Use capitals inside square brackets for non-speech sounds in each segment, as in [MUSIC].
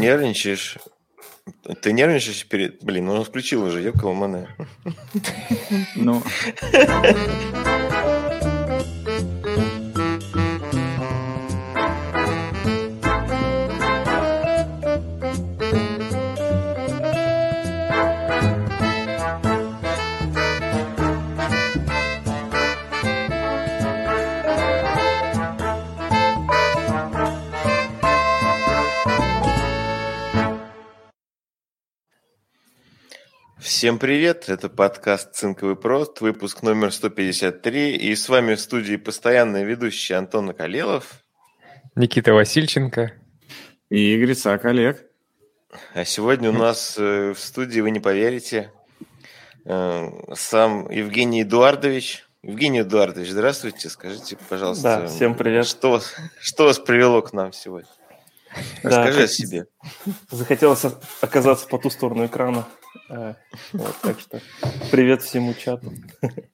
нервничаешь. Ты нервничаешь перед... Блин, ну он включил уже, ёбка мане. Ну... [LAUGHS] Всем привет, это подкаст «Цинковый прост», выпуск номер 153, и с вами в студии постоянный ведущий Антон Накалелов. Никита Васильченко. И Игорь Сак Олег. А сегодня у нас э, в студии, вы не поверите, э, сам Евгений Эдуардович. Евгений Эдуардович, здравствуйте, скажите, пожалуйста. Да, всем привет. Что, что вас привело к нам сегодня? Расскажи да, о себе. Захотелось оказаться по ту сторону экрана. А, вот, так что привет всему чату.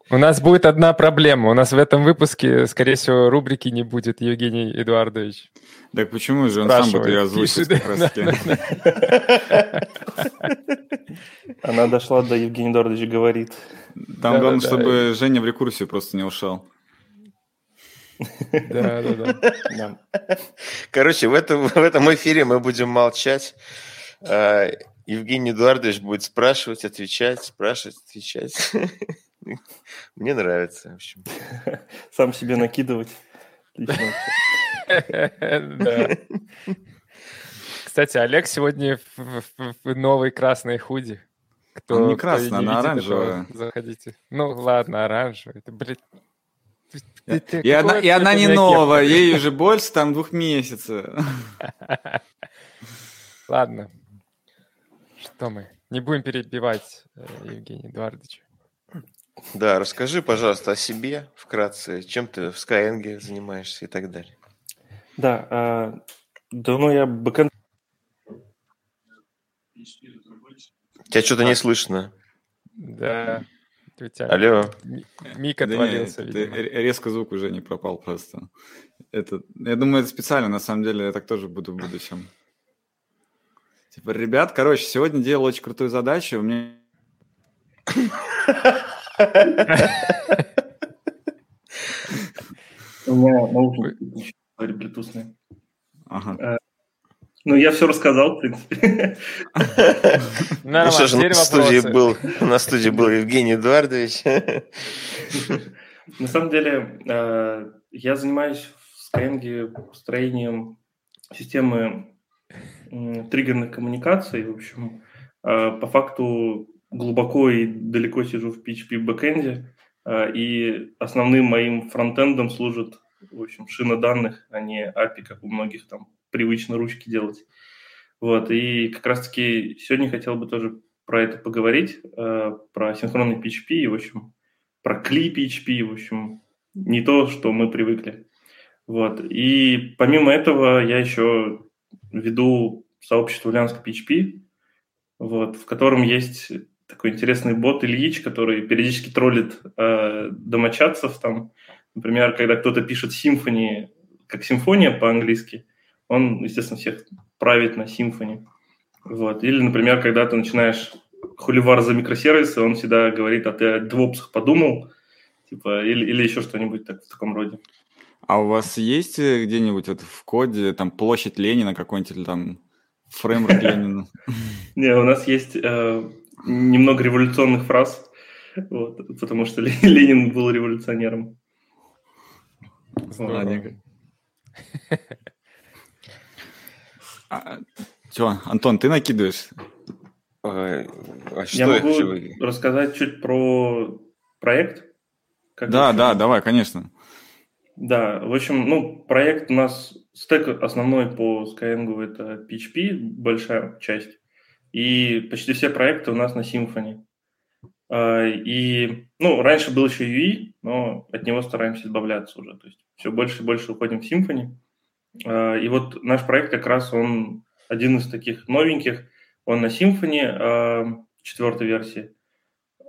У нас будет одна проблема. У нас в этом выпуске, скорее всего, рубрики не будет, Евгений Эдуардович. Так почему же он сам будет ее озвучить Она дошла до Евгения Эдуардовича говорит. Там главное, чтобы Женя в рекурсию просто не ушел. Да, да, да. Короче, в этом, в этом эфире мы будем молчать. Евгений Эдуардович будет спрашивать, отвечать, спрашивать, отвечать. [LAUGHS] Мне нравится, в общем. [LAUGHS] Сам себе накидывать. Кстати, Олег сегодня в новой красной худи. Кто, Он не красный, она оранжевая. Заходите. Ну ладно, оранжевая. Это, блядь, ты, ты, и она, и она не новая, ей уже больше там двух месяцев. [LAUGHS] Ладно. Что мы? Не будем перебивать э, Евгения Эдуардовича. Да, расскажи, пожалуйста, о себе вкратце, чем ты в Skyeng занимаешься и так далее. Да, э, давно я бэкэнд... Тебя что-то не слышно. Да. У тебя Алло. Мик отвалился, да нет, Резко звук уже не пропал просто. Это, я думаю, это специально, на самом деле, я так тоже буду в будущем. Типа, ребят, короче, сегодня делал очень крутую задачу, у меня... У меня наушники Bluetooth. Ага. Э, ну, я все рассказал, в принципе. Ну что же, на студии, был, на студии был Евгений Эдуардович. На самом деле, э, я занимаюсь в Skyeng построением системы триггерных коммуникаций. В общем, э, по факту глубоко и далеко сижу в PHP бэкэнде, э, и основным моим фронтендом служит, в общем, шина данных, а не API, как у многих там привычно ручки делать. Вот, и как раз-таки сегодня хотел бы тоже про это поговорить, э, про синхронный PHP, и, в общем, про кли PHP, в общем, не то, что мы привыкли. Вот, и помимо этого я еще веду сообщество Ульяновск PHP, вот, в котором есть такой интересный бот Ильич, который периодически троллит э, домочадцев. Там, например, когда кто-то пишет симфонии, как симфония по-английски, он, естественно, всех правит на симфонии. Вот. Или, например, когда ты начинаешь хуливар за микросервисы, он всегда говорит, а ты о девопсах подумал, типа, или, или еще что-нибудь так, в таком роде. А у вас есть э, где-нибудь вот в коде там площадь Ленина какой-нибудь или там фреймворк Ленина? Не, у нас есть э, немного революционных фраз, потому что Ленин был революционером. А, Все, Антон, ты накидываешь? А, а я могу рассказать чуть про проект? Да, да, давай, конечно. Да, в общем, ну, проект у нас, стек основной по Skyeng это PHP, большая часть, и почти все проекты у нас на Symfony. А, и, ну, раньше был еще UI, но от него стараемся избавляться уже, то есть все больше и больше уходим в Symfony. А, и вот наш проект как раз, он один из таких новеньких, он на Symfony а, четвертой версии.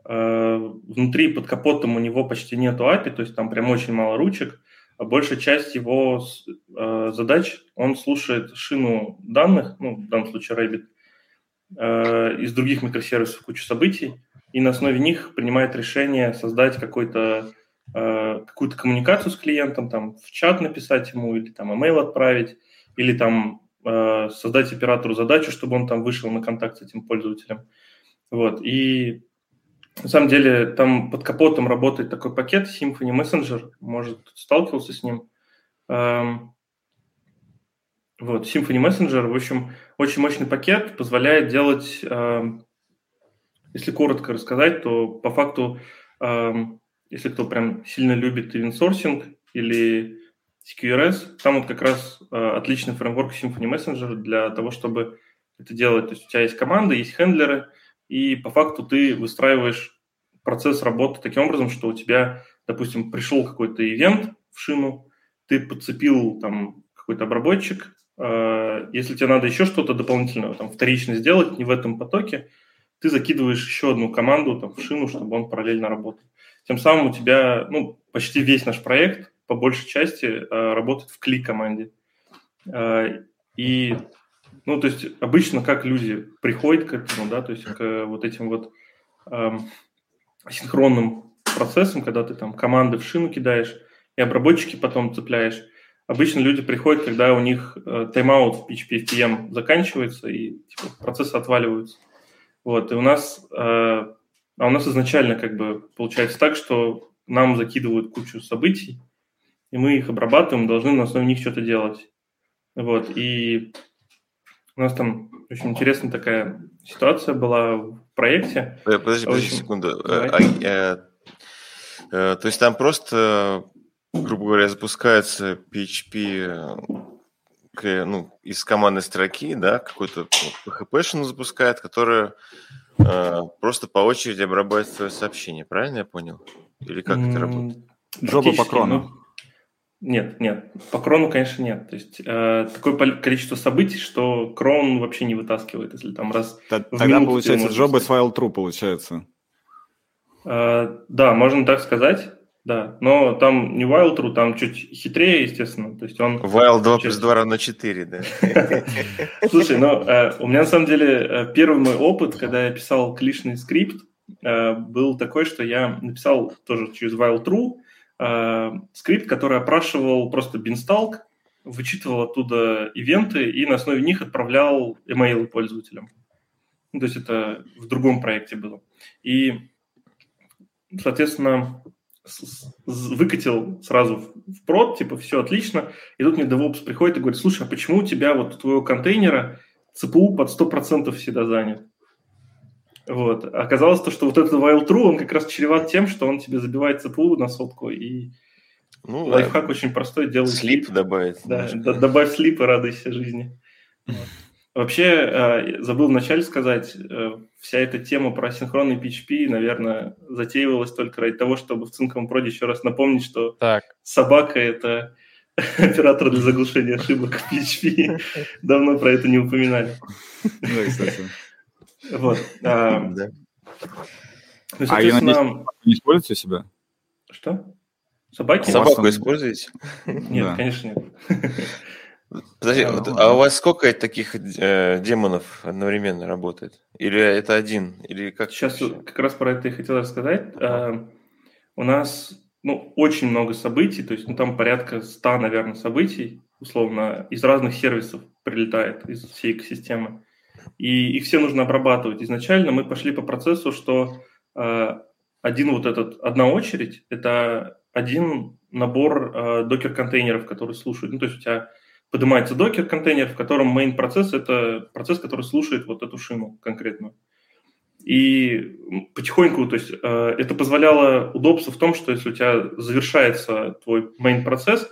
Внутри под капотом у него почти нету API, то есть там прям очень мало ручек, большая часть его э, задач, он слушает шину данных, ну, в данном случае Rabbit, э, из других микросервисов кучу событий, и на основе них принимает решение создать какой-то э, какую-то коммуникацию с клиентом, там в чат написать ему или там email отправить, или там э, создать оператору задачу, чтобы он там вышел на контакт с этим пользователем. Вот. И на самом деле там под капотом работает такой пакет Symfony Messenger, может, сталкивался с ним. Эм, вот, Symfony Messenger, в общем, очень мощный пакет, позволяет делать, эм, если коротко рассказать, то по факту, эм, если кто прям сильно любит event или CQRS, там вот как раз э, отличный фреймворк Symfony Messenger для того, чтобы это делать. То есть у тебя есть команда, есть хендлеры, и по факту ты выстраиваешь процесс работы таким образом, что у тебя, допустим, пришел какой-то ивент в шину, ты подцепил там какой-то обработчик, э, если тебе надо еще что-то дополнительное, там, вторично сделать, не в этом потоке, ты закидываешь еще одну команду там, в шину, чтобы он параллельно работал. Тем самым у тебя ну, почти весь наш проект по большей части э, работает в клик-команде. Э, и ну, то есть обычно как люди приходят к этому, да, то есть к вот этим вот эм, синхронным процессам, когда ты там команды в шину кидаешь и обработчики потом цепляешь. Обычно люди приходят, когда у них э, тайм-аут в PHP FPM заканчивается и типа, процессы отваливаются. Вот, и у нас, э, а у нас изначально как бы получается так, что нам закидывают кучу событий, и мы их обрабатываем, должны на основе них что-то делать. Вот, и у нас там очень интересная такая ситуация была в проекте. Э, подожди, подожди очень... секунду. А, э, э, то есть там просто, грубо говоря, запускается PHP э, ну, из командной строки, да, какой-то PHP-шину запускает, которая э, просто по очереди обрабатывает свое сообщение. Правильно я понял? Или как это работает? Джоба по крону. Нет, нет, по крону, конечно, нет. То есть э, такое количество событий, что крон вообще не вытаскивает, если там раз. Т- тогда получается джоба с файл true получается. Э, да, можно так сказать, да. Но там не while true, там чуть хитрее, естественно. То есть он. While 2 плюс 2 равно 4, да. [LAUGHS] Слушай, ну э, у меня на самом деле э, первый мой опыт, когда я писал клишный скрипт, э, был такой, что я написал тоже через while true э, скрипт, который опрашивал просто бинсталк, вычитывал оттуда ивенты и на основе них отправлял email пользователям. Ну, то есть это в другом проекте было. И, соответственно, выкатил сразу в прод, типа, все отлично. И тут мне DevOps приходит и говорит, слушай, а почему у тебя вот у твоего контейнера ЦПУ под 100% всегда занят? Вот. Оказалось то, что вот этот while true, он как раз чреват тем, что он тебе забивает ЦПУ на сотку, и ну, лайфхак да. очень простой, делай слип добавить. Да, добавь слип и радуйся жизни. Вот. Вообще, э, забыл вначале сказать, э, вся эта тема про синхронный PHP, наверное, затеивалась только ради того, чтобы в цинковом проде еще раз напомнить, что так. собака — это [LAUGHS] оператор для заглушения ошибок в PHP. [LAUGHS] Давно про это не упоминали. Да, кстати. Вот. [LAUGHS] А. Ну, а ее не, используете себя? Что? Собаки? Собаку используете? Нет, конечно нет. [LAUGHS] Подожди, а, вот, а у вас сколько таких э, демонов одновременно работает? Или это один? Или как? Сейчас как раз про это и хотел рассказать. А, у нас ну, очень много событий, то есть ну, там порядка 100, наверное, событий, условно, из разных сервисов прилетает, из всей экосистемы и их все нужно обрабатывать. Изначально мы пошли по процессу, что э, один вот этот, одна очередь – это один набор э, докер-контейнеров, которые слушают. Ну, то есть у тебя поднимается докер-контейнер, в котором main процесс – это процесс, который слушает вот эту шину конкретную. И потихоньку, то есть э, это позволяло удобство в том, что если у тебя завершается твой main процесс,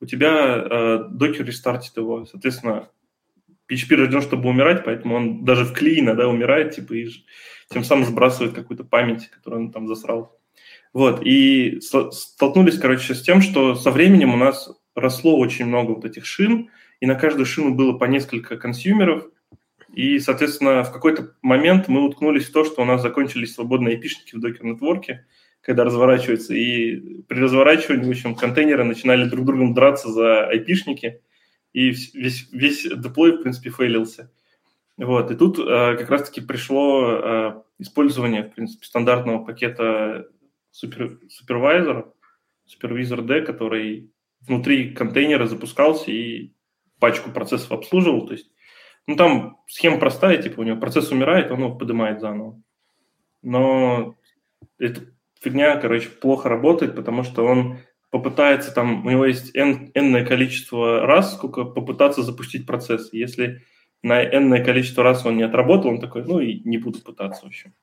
у тебя э, докер рестартит его. Соответственно, PHP рожден, чтобы умирать, поэтому он даже в клей иногда умирает, типа, и тем самым сбрасывает какую-то память, которую он там засрал. Вот, и столкнулись, короче, с тем, что со временем у нас росло очень много вот этих шин, и на каждую шину было по несколько консюмеров, и, соответственно, в какой-то момент мы уткнулись в то, что у нас закончились свободные эпишники в докер-нетворке, когда разворачивается. И при разворачивании, в общем, контейнеры начинали друг другом драться за айпишники, и весь, весь деплой, в принципе, фейлился. Вот, и тут э, как раз-таки пришло э, использование, в принципе, стандартного пакета супер, супервайзера, супервизор D, который внутри контейнера запускался и пачку процессов обслуживал. То есть, ну, там схема простая, типа у него процесс умирает, он его поднимает заново. Но эта фигня, короче, плохо работает, потому что он попытается там, у него есть n, n количество раз, сколько попытаться запустить процесс. Если на n количество раз он не отработал, он такой, ну и не буду пытаться, в общем.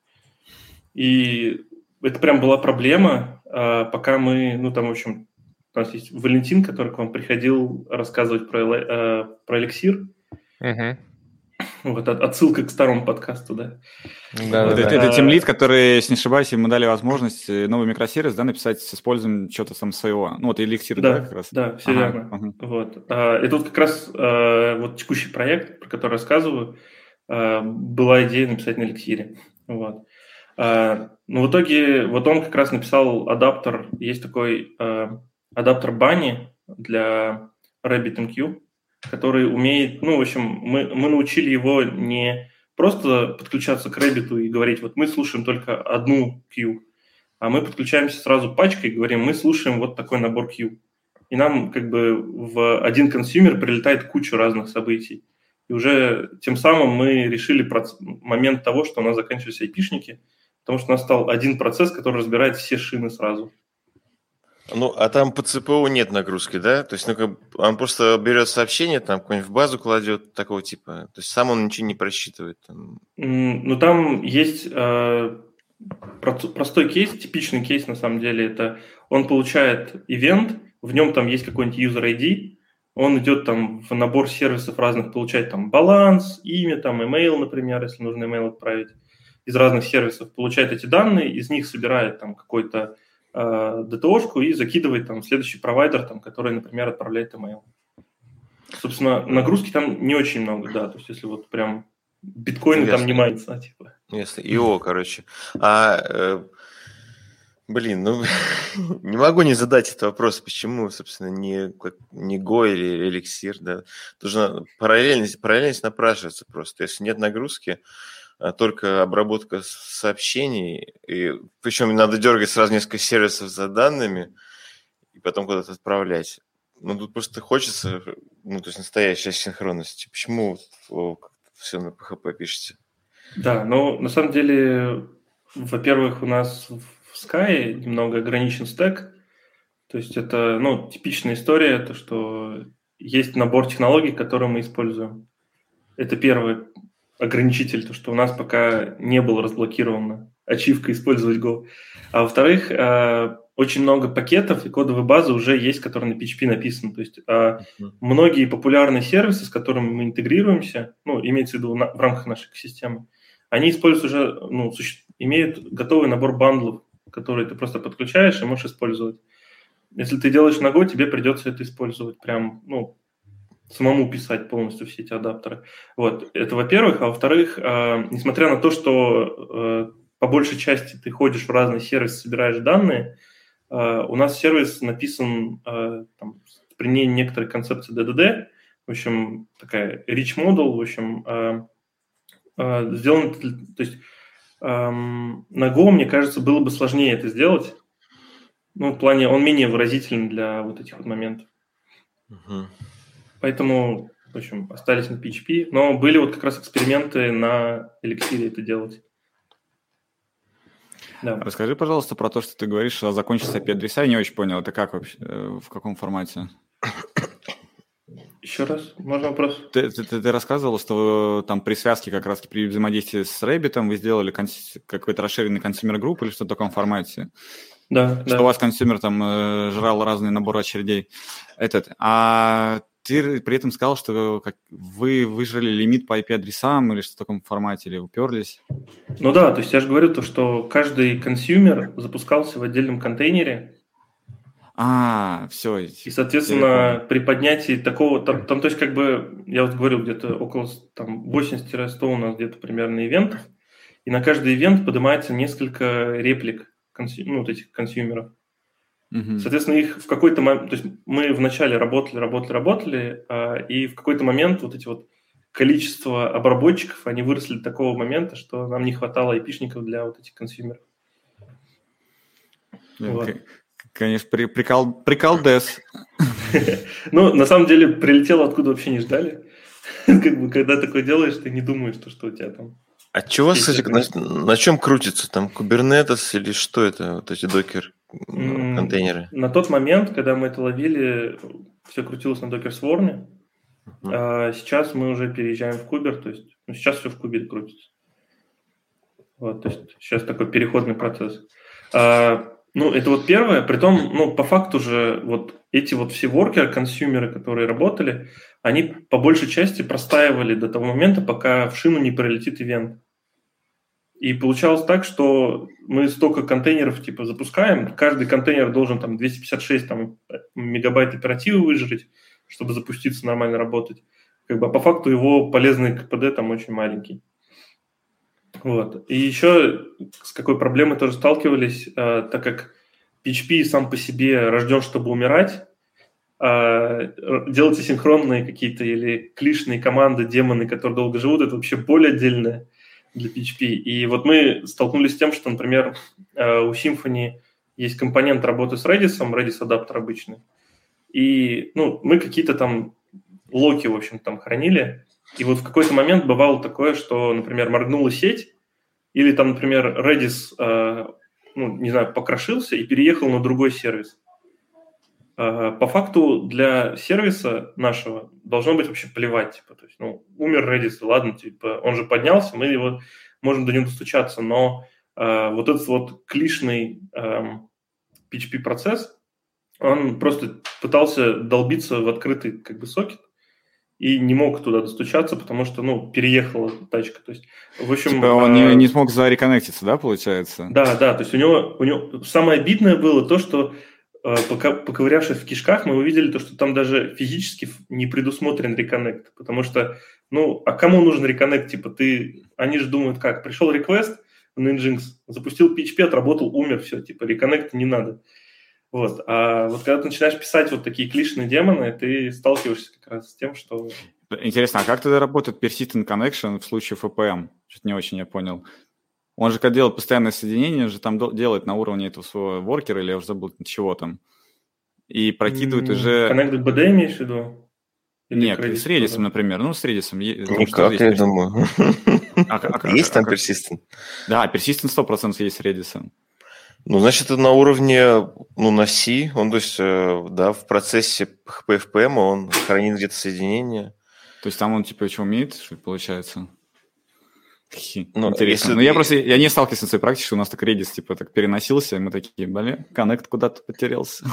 И это прям была проблема, а, пока мы, ну там, в общем, у нас есть Валентин, который к вам приходил рассказывать про, э, про эликсир. Угу. Вот отсылка к старому подкасту, да. да, вот да, это, да. это тимлит, который, если не ошибаюсь, ему дали возможность э, новый микросервис да, написать с использованием чего-то там своего. Ну, вот эликсир, да, да как раз? Да, все ага, верно. Ага. Вот. А, и тут как раз а, вот текущий проект, про который рассказываю, а, была идея написать на эликсире. Вот. А, но в итоге вот он как раз написал адаптер, есть такой адаптер Bunny для RabbitMQ, который умеет, ну, в общем, мы, мы научили его не просто подключаться к Rabbit и говорить, вот мы слушаем только одну queue, а мы подключаемся сразу пачкой и говорим, мы слушаем вот такой набор queue. И нам как бы в один consumer прилетает куча разных событий. И уже тем самым мы решили проц... момент того, что у нас заканчивались айпишники, потому что у нас стал один процесс, который разбирает все шины сразу. Ну, а там по ЦПУ нет нагрузки, да? То есть, ну, как, он просто берет сообщение, там, какой-нибудь в базу кладет, такого типа. То есть, сам он ничего не просчитывает. Там. Ну, там есть э, простой кейс, типичный кейс, на самом деле, это он получает ивент, в нем там есть какой-нибудь user ID, он идет там в набор сервисов разных, получает там баланс, имя, там, email, например, если нужно email отправить из разных сервисов, получает эти данные, из них собирает там какой-то э, DTO-шку и закидывает там следующий провайдер, там, который, например, отправляет email. Собственно, нагрузки там не очень много, да, то есть если вот прям биткоин там не майнится, типа. Если ИО, короче. А, э, блин, ну, [LAUGHS] не могу не задать этот вопрос, почему, собственно, не, не Go или эликсир, да. Нужно параллельность, параллельность напрашивается просто. Если нет нагрузки, а только обработка сообщений, и причем надо дергать сразу несколько сервисов за данными и потом куда-то отправлять. Ну, тут просто хочется, ну, то есть настоящая синхронность. Почему все на PHP пишете? Да, ну, на самом деле, во-первых, у нас в Sky немного ограничен стек, то есть это, ну, типичная история, то, что есть набор технологий, которые мы используем. Это первое ограничитель, то, что у нас пока не было разблокировано ачивка использовать Go. А во-вторых, э, очень много пакетов и кодовой базы уже есть, которые на PHP написаны. То есть uh, многие популярные сервисы, с которыми мы интегрируемся, ну, имеется в виду на, в рамках нашей системы, они используют уже, ну, суще... имеют готовый набор бандлов, которые ты просто подключаешь и можешь использовать. Если ты делаешь на Go, тебе придется это использовать прям, ну, самому писать полностью все эти адаптеры. Вот, это во-первых. А во-вторых, э, несмотря на то, что э, по большей части ты ходишь в разные сервисы, собираешь данные, э, у нас сервис написан э, там, при ней некоторой концепции DDD, в общем, такая rich model, в общем, э, э, сделан, то есть э, на Go, мне кажется, было бы сложнее это сделать, ну, в плане, он менее выразителен для вот этих вот моментов. Uh-huh. Поэтому, в общем, остались на PHP. Но были вот как раз эксперименты на эликсире это делать. Да. Расскажи, пожалуйста, про то, что ты говоришь о закончится IP-адреса. Я не очень понял, это как вообще, э, в каком формате? Еще раз, можно вопрос? Ты, ты, ты, ты рассказывал, что там при связке как раз при взаимодействии с Rabbit вы сделали какой-то расширенный consumer group или что-то в таком формате. Да, что да. у вас consumer там э, жрал разные наборы очередей. Этот. А ты при этом сказал, что как, вы выжили лимит по IP-адресам или что в таком формате, или уперлись? Ну да, то есть я же говорю то, что каждый consumer запускался в отдельном контейнере. А, все. И, соответственно, при поднятии такого, там, там, то есть как бы, я вот говорил, где-то около там, 80-100 у нас где-то примерно ивентов, и на каждый ивент поднимается несколько реплик консю... ну, вот этих консюмеров. Мгм. Соответственно, их в какой-то момент, то есть мы вначале работали, работали, работали, а, и в какой-то момент вот эти вот количество обработчиков, они выросли до такого момента, что нам не хватало айпишников для вот этих консюмеров. Вот. К- Конечно, при- прикол, приколдес. [LAUGHS] Ну, на самом деле, прилетело откуда вообще не ждали. [LAUGHS] Как бы, когда такое делаешь, ты не думаешь, что, что у тебя там А чего, кстати, на, на чем крутится? Там Kubernetes или что это? Вот эти докер контейнеры? На тот момент, когда мы это ловили, все крутилось на Docker Swarm. Мгм. А сейчас мы уже переезжаем в Кубер, то есть ну, сейчас все в Кубере крутится. Вот, то есть сейчас такой переходный процесс. А, ну, это вот первое. Притом, ну, по факту же вот эти вот все воркеры, консюмеры, которые работали, они по большей части простаивали до того момента, пока в шину не прилетит ивент. И получалось так, что мы столько контейнеров типа запускаем, каждый контейнер должен там 256 там, мегабайт оперативы выжрать, чтобы запуститься, нормально работать. Как бы, а по факту его полезный КПД там очень маленький. Вот. И еще с какой проблемой тоже сталкивались, э, так как PHP сам по себе рожден, чтобы умирать, р- делать асинхронные какие-то или клишные команды, демоны, которые долго живут, это вообще боль отдельная для PHP. И вот мы столкнулись с тем, что, например, э, у Symfony есть компонент работы с Redis, Redis адаптер обычный. И ну, мы какие-то там локи, в общем, там хранили. И вот в какой-то момент бывало такое, что, например, моргнула сеть, или там, например, Redis, э, ну, не знаю, покрошился и переехал на другой сервис. Э, по факту для сервиса нашего должно быть вообще плевать. Типа, то есть, ну, умер Redis, ладно, типа, он же поднялся, мы его можем до него достучаться, но э, вот этот вот клишный эм, PHP-процесс, он просто пытался долбиться в открытый как бы сокет и не мог туда достучаться, потому что, ну, переехала тачка. То есть, в общем... Типа он э, не, не смог зареконнектиться, да, получается? да, да, то есть у него, у него самое обидное было то, что э, пока, поковырявшись в кишках, мы увидели то, что там даже физически не предусмотрен реконнект, потому что, ну, а кому нужен реконнект? Типа ты, они же думают как, пришел реквест в Nginx, запустил PHP, отработал, умер, все, типа реконнект не надо. Вот. А вот когда ты начинаешь писать вот такие клишные демоны, ты сталкиваешься как раз с тем, что... Интересно, а как тогда работает persistent connection в случае FPM? Что-то не очень я понял. Он же, когда делает постоянное соединение, же там делает на уровне этого своего воркера, или я уже забыл, чего там. И прокидывает м, уже... Connected BD имеешь в виду? Или Нет, с Redis, тоже? например. Ну, с Redis. Никак, есть я думаю. А как- а Есть там как- persistent? Да, persistent 100% есть с Redis. Ну, значит, это на уровне, ну, на C, он, то есть, э, да, в процессе PHP FPM он хранит где-то соединение. То есть там он типа что умеет, что получается? Ну, Интересно. если- Ну, я просто, я не сталкивался с своей практикой, что у нас так Redis типа так переносился, и мы такие, блин, коннект куда-то потерялся.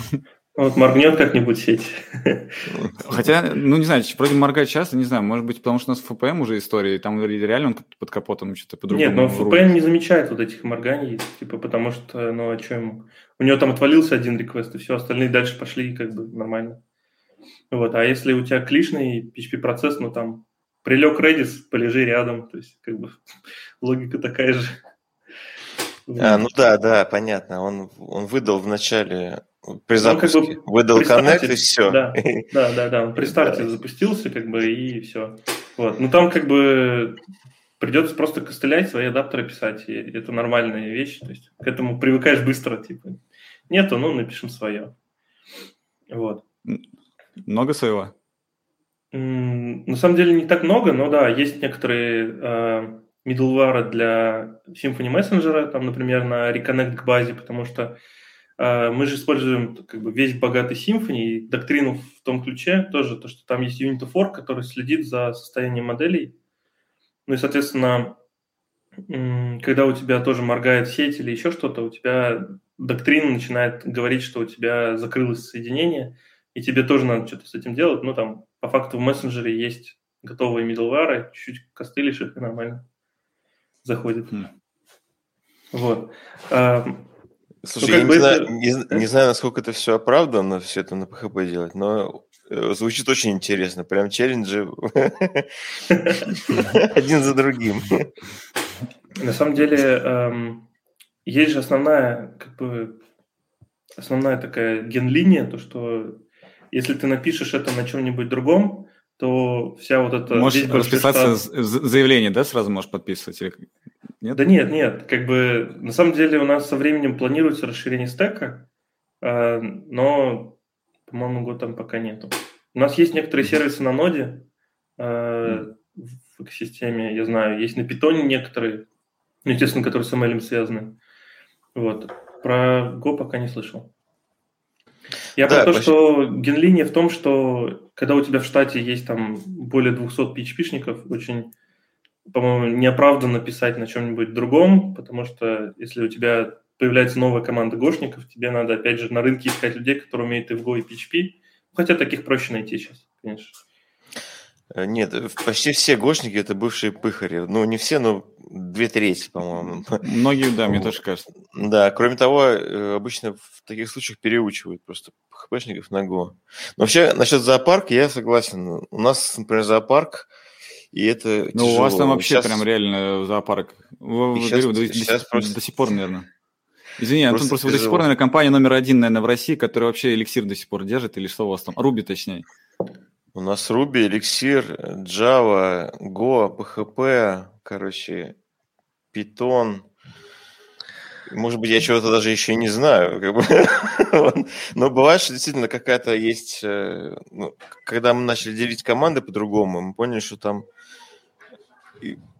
Вот моргнет как-нибудь сеть. [LAUGHS] Хотя, ну, не знаю, вроде моргает часто, не знаю, может быть, потому что у нас FPM уже история, и там реально он под капотом что-то по-другому. Нет, но. VPN не замечает вот этих морганий, типа, потому что, ну, а что ему? У него там отвалился один реквест, и все, остальные дальше пошли как бы нормально. Вот, а если у тебя клишный PHP-процесс, ну, там, прилег Redis, полежи рядом, то есть, как бы, [LAUGHS] логика такая же. А, ну да, да, понятно. Он, он выдал в начале, при Ну, как бы запуске, выдал коннект и все. да. [LAUGHS] Да, да, да, он при старте Да. запустился, как бы, и все. Вот, ну, там, как бы, придется просто костылять, свои адаптеры писать, и это нормальная вещь, то есть, к этому привыкаешь быстро, типа. Нету, ну, напишем свое. Вот. Много своего? На самом деле не так много, но да, есть некоторые э, middleware для Symfony Messenger, там, например, на Reconnect к базе, потому что э, мы же используем как бы весь богатый Symfony и доктрину в том ключе тоже, то, что там есть Unit of Work, который следит за состоянием моделей. Ну и, соответственно, когда у тебя тоже моргает сеть или еще что-то, у тебя доктрина начинает говорить, что у тебя закрылось соединение, и тебе тоже надо что-то с этим делать. Ну, там, по факту в мессенджере есть готовые middleware, чуть-чуть костылишь их, и нормально заходит. Хм. Вот. А, Слушай, Ну, я не, это- знаю, не, не знаю, насколько это все оправданно, все это на PHP делать, но э, звучит очень интересно. Прям челленджи [LAUGHS] один за другим. На самом деле, эм, есть же основная, как бы, основная такая генлиния, то, что если ты напишешь это на чем-нибудь другом, то вся вот эта... Можешь расписаться штат... заявление, да, сразу можешь подписывать? Или... Нет? Да нет, нет, как бы на самом деле у нас со временем планируется расширение стека, а, но, по-моему, год там пока нету. У нас есть некоторые сервисы на ноде а, в экосистеме, я знаю, есть на питоне некоторые, ну, естественно, которые с ML связаны. Вот. Про Go пока не слышал. Я да, про то, почти... что генлиния в том, что когда у тебя в штате есть там более 200 PHP-шников, очень, по-моему, неоправданно писать на чем-нибудь другом, потому что если у тебя появляется новая команда гошников, тебе надо, опять же, на рынке искать людей, которые умеют и в Go, и PHP. Хотя таких проще найти сейчас, конечно. Э, нет, почти все гошники это бывшие пыхари. Ну, не все, но две трети, по-моему. Многие, да, мне тоже кажется. Да, кроме того, э, обычно в таких случаях переучивают просто хпшников на Go. Но вообще, насчет зоопарка я согласен. У нас, например, зоопарк, и это Ну, у вас там вообще сейчас... прям реально зоопарк. Вы, сейчас, говорю, сейчас до, просто... до сих пор, наверное. Извини, Антон, просто, просто до сих пор, наверное, компания номер один, наверное, в России, которая вообще эликсир до сих пор держит, или что у вас там? Руби, точнее. У нас Ruby, Elixir, Java, Go, PHP, короче, Python. Может быть, я чего-то даже еще не знаю. Как бы. [LAUGHS] Но бывает, что действительно какая-то есть... Э, ну, когда мы начали делить команды по-другому, мы поняли, что там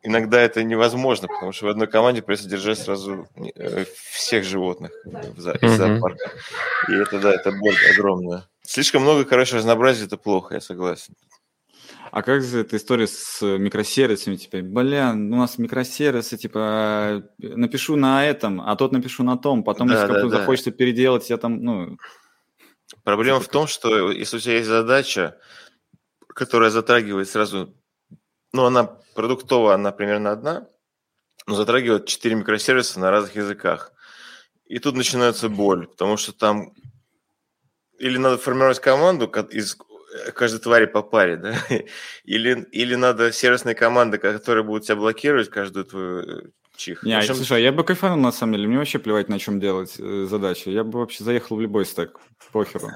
иногда это невозможно, потому что в одной команде придется держать сразу э, всех животных из зоопарка. И это, да, это боль огромная. Слишком много, короче, разнообразия, это плохо, я согласен. А как же эта история с микросервисами? Типа, блин, у нас микросервисы, типа, напишу на этом, а тот напишу на том, потом, да, если да, да. захочется переделать, я там, ну... Проблема в том, что если у тебя есть задача, которая затрагивает сразу, ну, она продуктовая, она примерно одна, но затрагивает четыре микросервиса на разных языках. И тут начинается боль, потому что там или надо формировать команду из каждой твари по паре, да? [LAUGHS] Или, или надо сервисные команды, которые будут тебя блокировать каждую твою э, чих. Не, Причем... слушай, а я бы кайфанул на самом деле. Мне вообще плевать, на чем делать э, задачи. Я бы вообще заехал в любой стек. Похеру.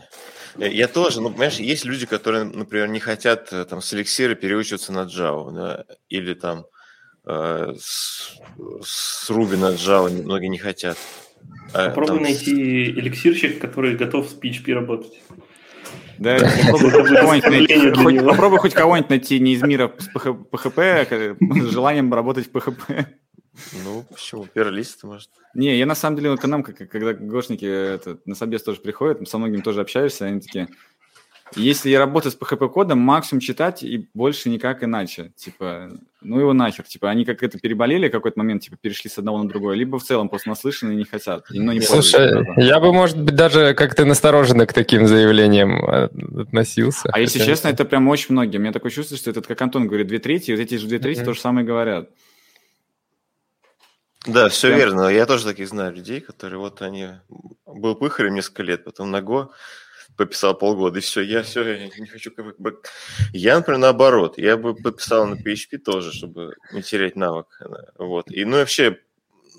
Я, я тоже, ну, понимаешь, есть люди, которые, например, не хотят э, там с эликсира переучиваться на Java, да, или там э, с, с Ruby на Java многие не хотят. А, Попробуй там... найти эликсирщик, который готов с PHP работать. Да, [LAUGHS] попробуй хоть кого-нибудь найти не из мира с PHP, с желанием работать в PHP. Ну, почему? Перлист, может. Не, я на самом деле, к нам, когда гошники это, на собес тоже приходят, со многими тоже общаешься, они такие, если я работаю с PHP-кодом, максимум читать и больше никак иначе. Типа, ну его нахер. Типа, они как это переболели какой-то момент, типа, перешли с одного на другое, либо в целом просто наслышаны и не хотят. И, ну, не Слушай, я бы, может быть, даже как-то настороженно к таким заявлениям относился. А если честно, это прям очень многие. У меня такое чувство, что это, как Антон говорит, две трети, и вот эти же две трети mm-hmm. то же самое говорят. Да, все Прям... верно. Я тоже таких знаю людей, которые вот они... Был пыхарем несколько лет, потом на Го пописал полгода, и все, я все, я не хочу... Я, например, наоборот, я бы пописал на PHP тоже, чтобы не терять навык. Вот. И, ну, вообще,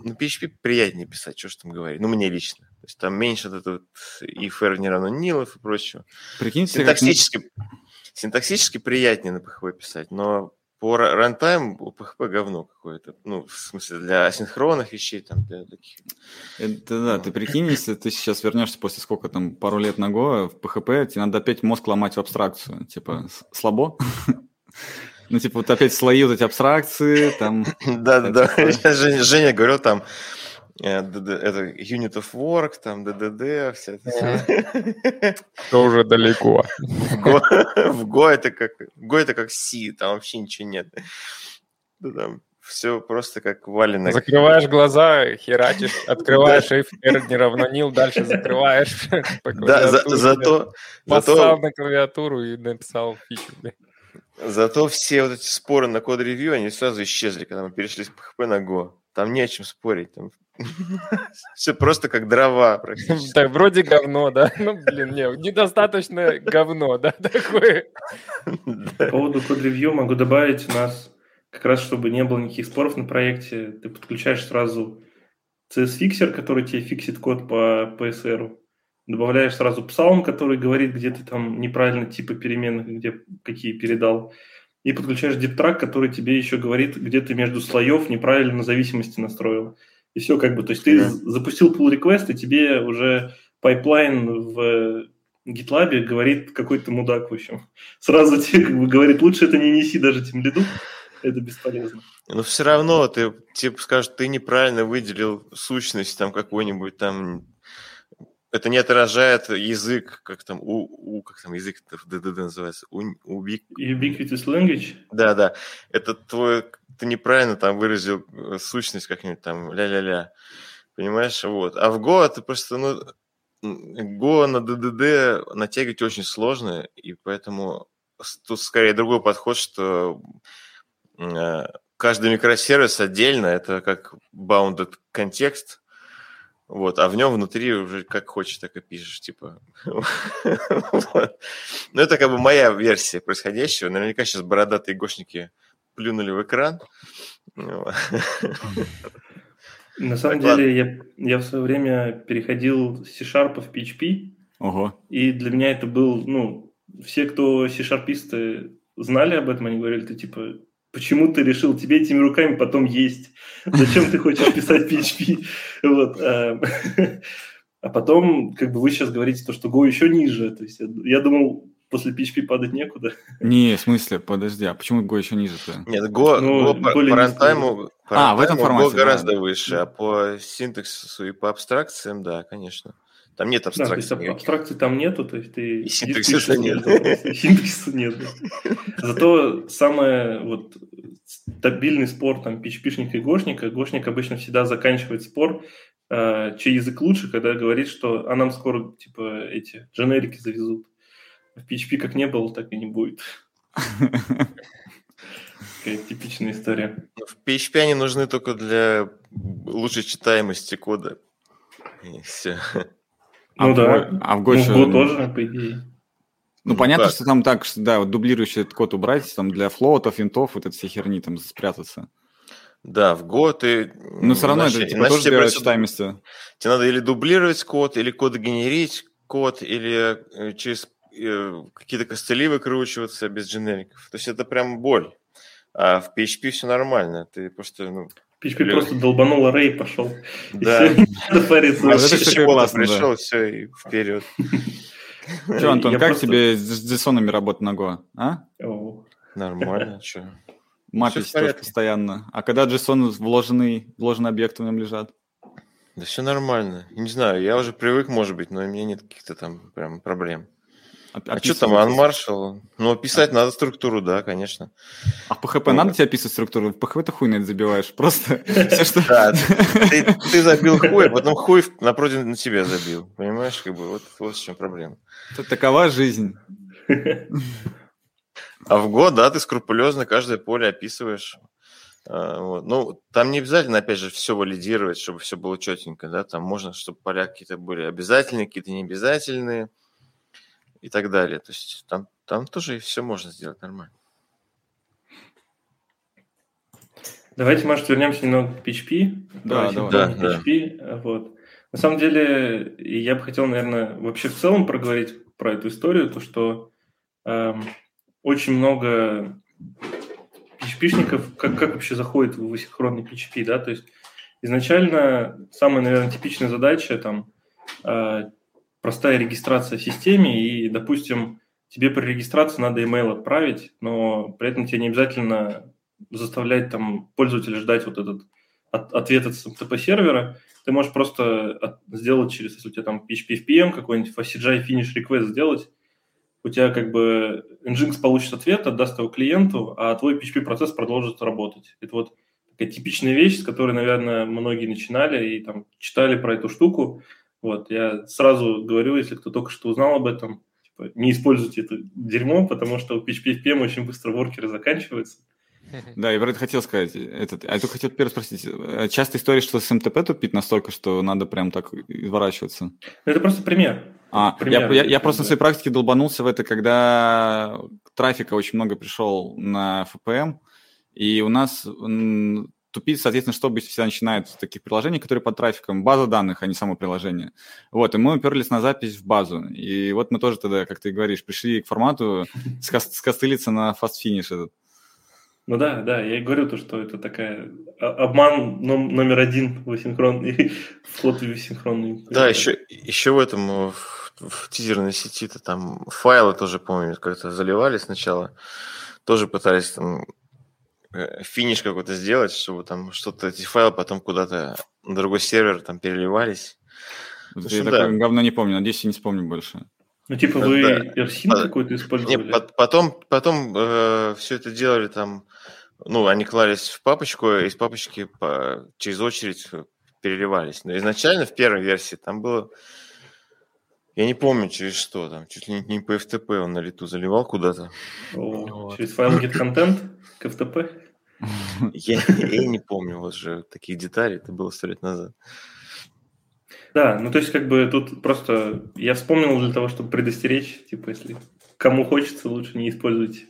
на PHP приятнее писать, что ж там говорить. Ну, мне лично. То есть там меньше вот этого if r не равно nilов и прочего. Прикиньте, синтаксически, как... синтаксически приятнее на PHP писать, но по рантайм PHP говно какое-то. Ну, в смысле, для асинхронных вещей, там, для таких. Это да, ты прикинь, если ты сейчас вернешься после сколько там, пару лет на Go в PHP, тебе надо опять мозг ломать в абстракцию. Типа, слабо? [LAUGHS] Ну, типа, вот опять слои вот эти абстракции, там... Да-да-да, [LAUGHS] Женя говорил там, это Unit of Work, там DDD, все это. Что уже далеко. В Go [LAUGHS] это как Go это как C, там вообще ничего нет. Там все просто как валено. Закрываешь глаза, херачишь, [LAUGHS] открываешь R не равно nil, дальше [LAUGHS] закрываешь. Да, зато... Поставил на клавиатуру и написал фичу. Зато все вот эти споры на код-ревью, они сразу исчезли, когда мы перешли с PHP на Go. Там не о чем спорить. Там [LAUGHS] все просто как дрова. Так, вроде говно, да? Ну, блин, не, недостаточно говно, да, такое. [LAUGHS] По поводу код-ревью могу добавить у нас, как раз чтобы не было никаких споров на проекте, ты подключаешь сразу CS-фиксер, который тебе фиксит код по PSR. Добавляешь сразу псалм, который говорит, где ты там неправильно типы переменных, где какие передал. И подключаешь диптрак, который тебе еще говорит, где ты между слоев неправильно зависимости настроил. И все как бы, то есть ты yeah. запустил pull request, и тебе уже pipeline в GitLab говорит какой-то мудак, в общем. Сразу тебе как бы говорит, лучше это не неси даже тимлиду, это бесполезно. Но все равно ты типа скажешь, ты неправильно выделил сущность там какой-нибудь там это не отражает язык, как там, у, у как там язык в DDD называется? У, ubiq... Ubiquitous language? Да, да. Это твой, ты неправильно там выразил э, сущность как-нибудь там, ля-ля-ля. Понимаешь? Вот. А в Go это просто, ну, Go на ДДД натягивать очень сложно, и поэтому тут скорее другой подход, что э, каждый микросервис отдельно, это как bounded контекст, вот, а в нем внутри уже как хочешь, так и пишешь, типа. [LAUGHS] Ну, это как бы моя версия происходящего. Наверняка сейчас бородатые гошники плюнули в экран. [LAUGHS] На самом деле, я, я в свое время переходил с C-Sharp в PHP, Ого. и для меня это был, ну, все, кто C-Sharpisты знали об этом, они говорили, ты типа, почему ты решил тебе этими руками потом есть? Зачем ты хочешь писать PHP? Вот. А, а потом, как бы вы сейчас говорите, то, что Go еще ниже. То есть я думал, после PHP падать некуда. Не, в смысле, подожди, а почему Go еще ниже-то? Нет, Go, ну, Go по, по рантайму, а, в этом формате, Go гораздо да. выше, а по синтаксису и по абстракциям, да, конечно. Там нет абстракции. Да, абстракции там нету, то есть ты... И синтаксиса нет. [LAUGHS] Синтаксиса нет. Зато самое вот стабильный спор там PHP-шника и гошника, гошник обычно всегда заканчивает спор, э, чей язык лучше, когда говорит, что а нам скоро типа эти дженерики завезут. В PHP как не было, так и не будет. Такая типичная история. В PHP они нужны только для лучшей читаемости кода. И все. Ну а да. В, а в Go, ну, в Go тоже, по идее. Ну, понятно, так. что там так, что, да, вот дублирующий этот код убрать, там для флоутов, винтов, вот этой все херни там спрятаться. Да, в Go ты... Но все равно иначе, это типа, тоже для читаемости. Тебе надо или дублировать код, или код генерить код, или э, через э, какие-то костыли выкручиваться без дженериков. То есть это прям боль. А в PHP все нормально. Ты просто, ну, PHP Или... просто долбанул array и пошел. Да. Париться. А это классно, пришел, все, и вперед. [LAUGHS] Что, Антон, как тебе с JSON работать на Go? А? Нормально, что? Мапить тоже постоянно. А когда JSON вложенный, вложенные объекты в нем лежат? Да все нормально. Не знаю, я уже привык, может быть, но у меня нет каких-то там прям проблем. А что там, Unmarshal? Ну, описать а... надо структуру, да, конечно. А в PHP ну, надо тебе описывать структуру? В PHP ты хуй на это забиваешь, просто [LAUGHS] все, что... Да, ты, забил хуй, а потом хуй напротив на тебя забил, понимаешь? Как бы вот, в чем проблема. Это такова жизнь. А в год, да, ты скрупулезно каждое поле описываешь. А, вот. Ну, там не обязательно, опять же, все валидировать, чтобы все было четенько, да, там можно, чтобы поля какие-то были обязательные, какие-то необязательные и так далее. То есть там, там тоже все можно сделать нормально. Давайте, может, вернемся немного к PHP. Да, давай. Да, PHP. Да. Вот. На самом деле, я бы хотел, наверное, вообще в целом проговорить про эту историю, то, что эм, очень много PHP-шников, как, как вообще заходит в асинхронный PHP, да, то есть изначально самая, наверное, типичная задача там э, простая регистрация в системе, и, допустим, тебе при регистрации надо email отправить, но при этом тебе не обязательно заставлять там пользователя ждать вот этот от, ответ от SMTP сервера. Ты можешь просто от, сделать через, если у тебя там PHP FPM какой-нибудь CGI finish request сделать, у тебя как бы Nginx получит ответ, отдаст его клиенту, а твой PHP-процесс продолжит работать. Это вот такая типичная вещь, с которой, наверное, многие начинали и там читали про эту штуку. Вот, я сразу говорю, если кто только что узнал об этом, типа, не используйте это дерьмо, потому что у PHP FM очень быстро воркеры заканчиваются. [LAUGHS] Да, я про это хотел сказать. Этот, а я только хотел первый спросить. Э, часто история, что с МТП тупит настолько, что надо прям так изворачиваться? Ну, это просто пример. А, пример, я, я, я просто в своей практике долбанулся в это, когда трафика очень много пришел на FPM, и у нас тупит, соответственно, что обычно всегда начинают с таких приложений, которые под трафиком, база данных, а не само приложение. Вот, и мы уперлись на запись в базу. И вот мы тоже тогда, как ты говоришь, пришли к формату скостылиться на fast-finish этот. Ну да, да, я и говорю то, что это такая обман номер один в асинхронный, вход [LAUGHS] в асинхронный. Да, еще, еще в этом, в, в тизерной сети-то там файлы тоже, помню, как-то заливали сначала, тоже пытались там финиш какой-то сделать, чтобы там что-то, эти файлы потом куда-то на другой сервер там переливались. Я общем, такое да. говно не помню, надеюсь, я не вспомню больше. Ну, типа вы да. RSIN а, какой-то использовали? Нет, потом, потом э, все это делали там, ну, они клались в папочку, и из папочки по, через очередь переливались. Но изначально в первой версии там было, я не помню через что, там чуть ли не по FTP он на лету заливал куда-то. О, вот. Через файл get content к FTP? [LAUGHS] Я, я не помню вот же таких деталей, это было сто лет назад. Да, ну то есть как бы тут просто я вспомнил для того, чтобы предостеречь, типа если кому хочется, лучше не использовать.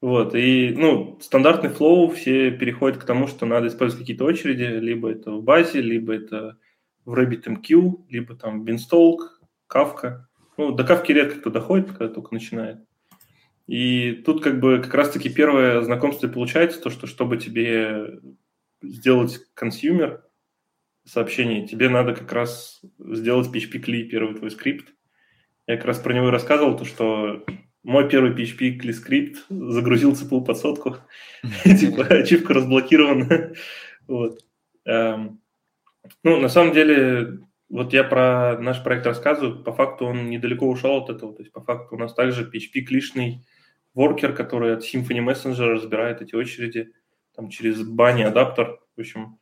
Вот, и, ну, стандартный флоу все переходят к тому, что надо использовать какие-то очереди, либо это в базе, либо это в RabbitMQ, либо там Beanstalk, Kafka. Ну, до Kafka редко кто доходит, когда только начинает. И тут как бы как раз-таки первое знакомство получается, то, что чтобы тебе сделать consumer, сообщений, тебе надо как раз сделать PHP-CLI, первый твой скрипт. Я как раз про него и рассказывал, то, что мой первый PHP-CLI скрипт загрузил ЦПУ под сотку. [LAUGHS] Типа, ачивка разблокирована. Вот. Эм, ну, на самом деле, вот я про наш проект рассказываю, по факту он недалеко ушел от этого. То есть, по факту у нас также PHP-клишный воркер, который от Symfony Messenger разбирает эти очереди там, через бани адаптер. В общем,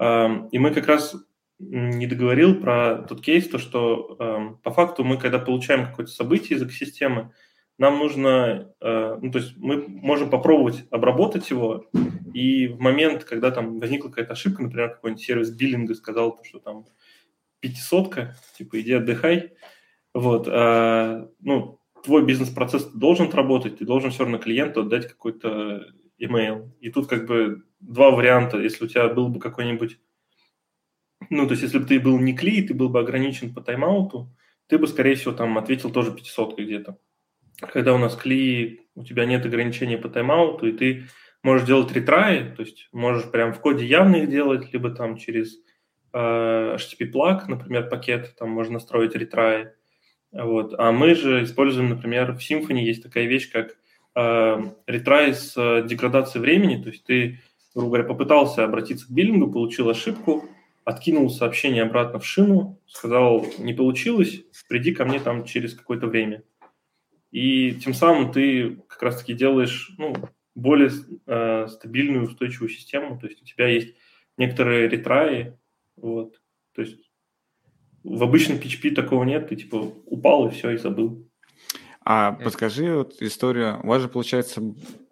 и мы как раз не договорил про тот кейс, то что по факту мы, когда получаем какое-то событие из экосистемы, нам нужно, э, ну, то есть мы можем попробовать обработать его, и в момент, когда там возникла какая-то ошибка, например, какой-нибудь сервис биллинга сказал, что там пятисотка, типа иди отдыхай, вот, а, ну, твой бизнес-процесс должен отработать, ты должен все равно клиенту отдать какой-то email. И тут как бы два варианта. Если у тебя был бы какой-нибудь... Ну, то есть, если бы ты был не клей, ты был бы ограничен по тайм-ауту, ты бы, скорее всего, там ответил тоже 500 где-то. Когда у нас клей, у тебя нет ограничения по тайм-ауту, и ты можешь делать ретраи, то есть можешь прям в коде явно их делать, либо там через э, HTTP плаг, например, пакет, там можно настроить ретраи. Вот. А мы же используем, например, в Symfony есть такая вещь, как э, ретрай с э, деградацией времени, то есть ты, грубо говоря, попытался обратиться к биллингу, получил ошибку, откинул сообщение обратно в шину, сказал, не получилось, приди ко мне там через какое-то время. И тем самым ты как раз-таки делаешь ну, более э, стабильную, устойчивую систему, то есть у тебя есть некоторые ретраи, вот, то есть в обычном PHP такого нет, ты типа упал и все, и забыл. А подскажи вот историю. У вас же, получается,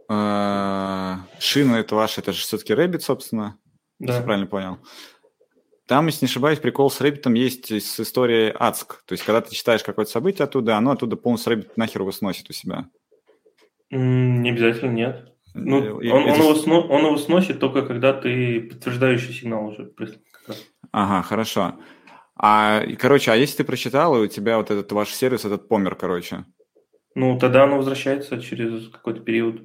э, шина это ваша, это же все-таки Rabbit, собственно. Да. Если правильно понял. Там, если не ошибаюсь, прикол с Rabbit есть с историей адск. То есть, когда ты читаешь какое-то событие оттуда, оно оттуда полностью Rabbit нахер его сносит у себя. Не обязательно, нет. Ну, э, он, он, его сно, он его сносит только когда ты подтверждающий сигнал уже Ага, хорошо. А, короче, а если ты прочитал, и у тебя вот этот ваш сервис, этот помер, короче, ну, тогда оно возвращается через какой-то период.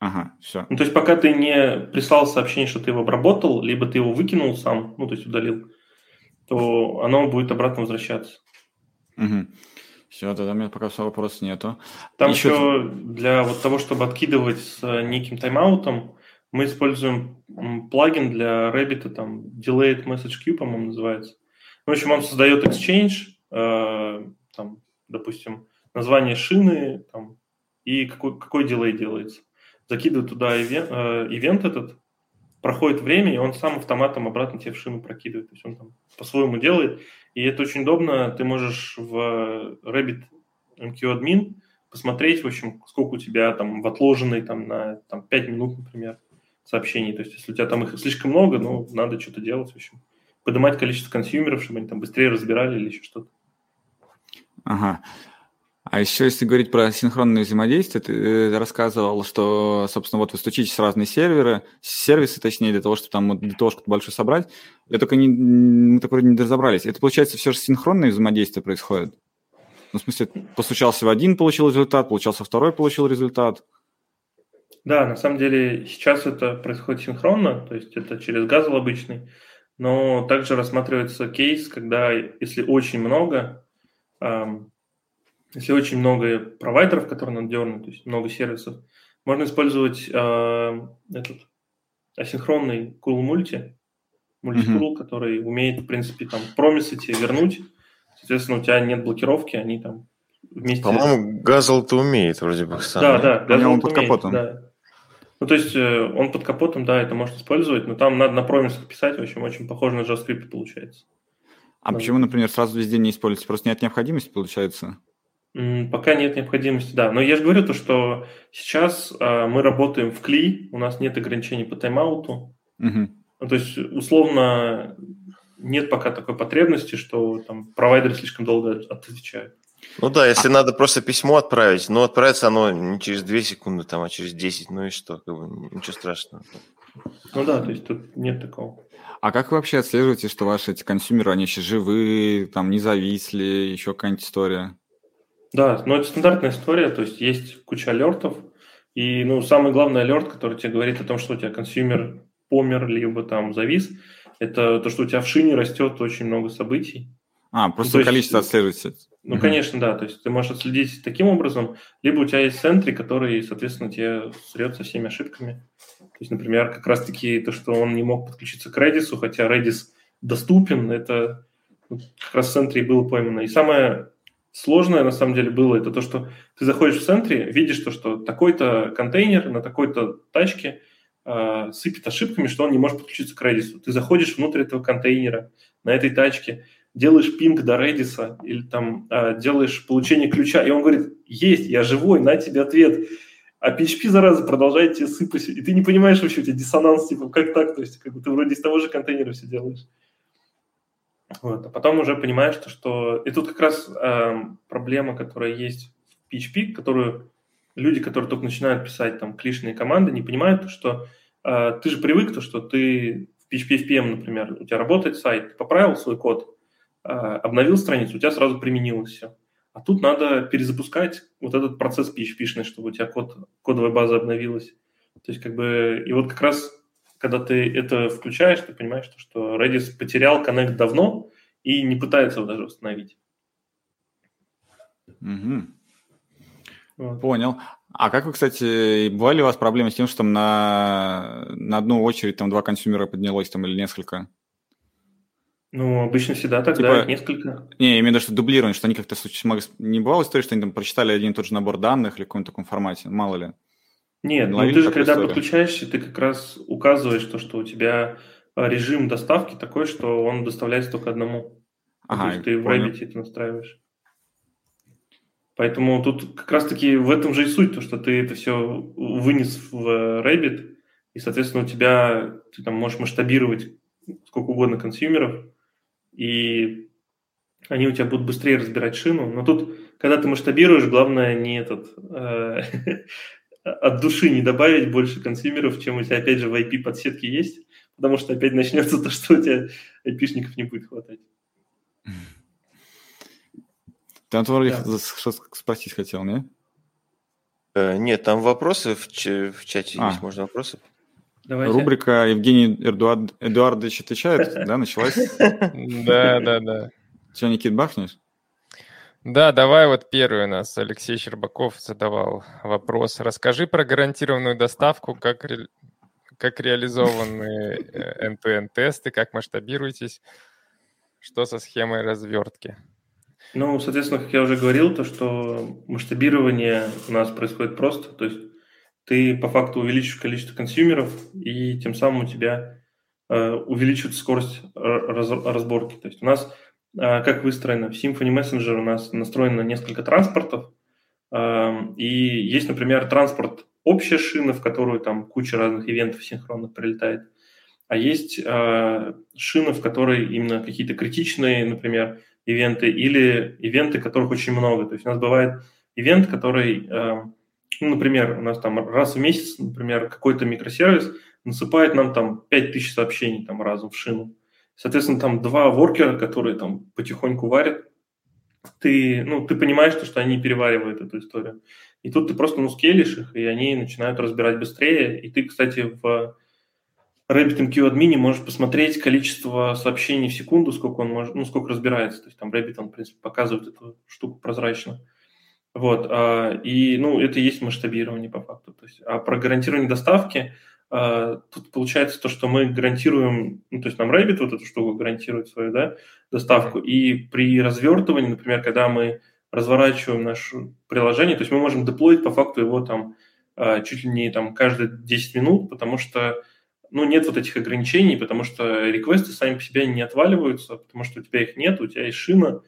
Ага, все. Ну, то есть пока ты не прислал сообщение, что ты его обработал, либо ты его выкинул сам, ну, то есть удалил, то оно будет обратно возвращаться. Угу. Все, тогда у меня пока все вопросов нету. Там еще... еще для вот того, чтобы откидывать с неким тайм-аутом, мы используем плагин для Rabbit, там Delayed Message Queue, по-моему, называется. В общем, он создает exchange, э, там, допустим, название шины там, и какой, какой дилей делается. Закидывает туда ивент, э, ивент этот, проходит время, и он сам автоматом обратно тебе в шину прокидывает. То есть он там по-своему делает. И это очень удобно. Ты можешь в Rabbit MQ посмотреть, в общем, сколько у тебя там в отложенной там, на там, 5 минут, например, сообщений. То есть, если у тебя там их слишком много, ну, надо что-то делать, в общем. Поднимать количество консюмеров, чтобы они там быстрее разбирали или еще что-то. Ага. А еще, если говорить про синхронное взаимодействие, ты э, рассказывал, что, собственно, вот вы стучитесь в разные серверы, сервисы, точнее, для того, чтобы там для того, что-то большое собрать. Я только не, мы так вроде не разобрались. Это, получается, все же синхронное взаимодействие происходит? Ну, в смысле, постучался в один, получил результат, получался второй, получил результат. Да, на самом деле сейчас это происходит синхронно, то есть это через газл обычный, но также рассматривается кейс, когда если очень много, эм, если очень много провайдеров, которые надо дернуть, то есть много сервисов, можно использовать э, этот асинхронный cool multi, мультикул, mm-hmm. который умеет, в принципе, там промисы тебе вернуть, соответственно, у тебя нет блокировки, они там вместе... По-моему, Газл-то умеет вроде бы сам. Да, да, Газл он под умеет, капотом. Да. Ну, то есть э, он под капотом, да, это можно использовать, но там надо на промисах писать, в общем, очень похоже на JavaScript получается. А да. почему, например, сразу везде не используете? Просто нет необходимости, получается? Пока нет необходимости, да. Но я же говорю то, что сейчас э, мы работаем в кли, у нас нет ограничений по тайм-ауту. Угу. Ну, то есть, условно, нет пока такой потребности, что там провайдеры слишком долго отвечают. Ну да, если а... надо просто письмо отправить, но отправится оно не через 2 секунды, там, а через 10, ну и что, как бы, ничего страшного. Ну да, то есть тут нет такого. А как вы вообще отслеживаете, что ваши эти консюмеры, они еще живы, там, не зависли, еще какая-нибудь история? Да, но это стандартная история, то есть есть куча алертов, и, ну, самый главный алерт, который тебе говорит о том, что у тебя consumer помер, либо там завис, это то, что у тебя в шине растет очень много событий. А, просто ну, количество отслеживается. Ну, угу. конечно, да. То есть ты можешь отследить таким образом, либо у тебя есть Sentry, который, соответственно, тебе срет со всеми ошибками. То есть, например, как раз-таки то, что он не мог подключиться к Redis, хотя Redis доступен, это как раз в центре и было поймано. И самое сложное, на самом деле, было, это то, что ты заходишь в центре, видишь то, что такой-то контейнер на такой-то тачке э, сыпет ошибками, что он не может подключиться к Redis. Ты заходишь внутрь этого контейнера на этой тачке, делаешь пинг до Redis или там э, делаешь получение ключа, и он говорит, есть, я живой, на тебе ответ. А PHP, зараза, продолжает тебе сыпать, и ты не понимаешь вообще, у тебя диссонанс, типа, как так, то есть, как бы ты вроде из того же контейнера все делаешь. Вот. А потом уже понимаешь, что, что... И тут как раз э, проблема, которая есть в PHP, которую люди, которые только начинают писать там клишные команды, не понимают, что э, ты же привык, то, что ты в PHP FPM, например, у тебя работает сайт, ты поправил свой код, обновил страницу, у тебя сразу применилось все. А тут надо перезапускать вот этот процесс PHP-шный, чтобы у тебя код, кодовая база обновилась. То есть как бы... И вот как раз когда ты это включаешь, ты понимаешь, что Redis потерял коннект давно и не пытается его даже восстановить. Угу. Вот. Понял. А как вы, кстати, бывали у вас проблемы с тем, что там на, на одну очередь там два консюмера поднялось там или несколько? Ну, обычно всегда тогда типа, несколько. Не, я имею в виду, что дублирование, что они как-то не бывало истории, что они там прочитали один и тот же набор данных или в каком-то таком формате, мало ли. Нет, ну ты же когда историю? подключаешься, ты как раз указываешь то, что у тебя а, режим доставки такой, что он доставляется только одному. Ага, то есть ты понял. в Rabbit это настраиваешь. Поэтому тут как раз-таки в этом же и суть, то, что ты это все вынес в Rabbit, и, соответственно, у тебя ты там можешь масштабировать сколько угодно консюмеров, и они у тебя будут быстрее разбирать шину. Но тут, когда ты масштабируешь, главное не этот э, [LAUGHS] от души не добавить больше консюмеров, чем у тебя, опять же, в IP-подсетке есть, потому что опять начнется то, что у тебя IP-шников не будет хватать. Там вроде да. что спросить хотел, не? Э, нет, там вопросы в, ч- в чате а. есть, можно вопросы? Давайте. Рубрика Евгений Эдуард... Эдуардович отвечает, да, началась? Да, да, да. Че, Никит, бахнешь? Да, давай вот первый у нас Алексей Щербаков задавал вопрос. Расскажи про гарантированную доставку, как, ре... как реализованы э, end-to-end тесты, как масштабируетесь, что со схемой развертки. Ну, соответственно, как я уже говорил, то, что масштабирование у нас происходит просто, то есть ты по факту увеличиваешь количество консюмеров, и тем самым у тебя э, увеличивается скорость раз, разборки. То есть у нас а, как выстроено. В Symfony Messenger у нас настроено несколько транспортов, и есть, например, транспорт общая шина, в которую там куча разных ивентов синхронно прилетает, а есть а, шина, в которой именно какие-то критичные, например, ивенты или ивенты, которых очень много. То есть у нас бывает ивент, который, э, ну, например, у нас там раз в месяц, например, какой-то микросервис насыпает нам там 5000 сообщений там разом в шину. Соответственно, там два воркера, которые там потихоньку варят, ты, ну, ты понимаешь, что, что они переваривают эту историю. И тут ты просто ну, скелишь их, и они начинают разбирать быстрее. И ты, кстати, в RabbitMQ админе можешь посмотреть количество сообщений в секунду, сколько он может, ну, сколько разбирается. То есть там Rabbit, он, в принципе, показывает эту штуку прозрачно. Вот, а, и, ну, это и есть масштабирование по факту. То есть, а про гарантирование доставки – Uh, тут получается то, что мы гарантируем, ну, то есть нам Rabbit вот эту штуку гарантирует свою да, доставку, и при развертывании, например, когда мы разворачиваем наше приложение, то есть мы можем деплоить по факту его там uh, чуть ли не там каждые 10 минут, потому что ну, нет вот этих ограничений, потому что реквесты сами по себе не отваливаются, потому что у тебя их нет, у тебя есть шина,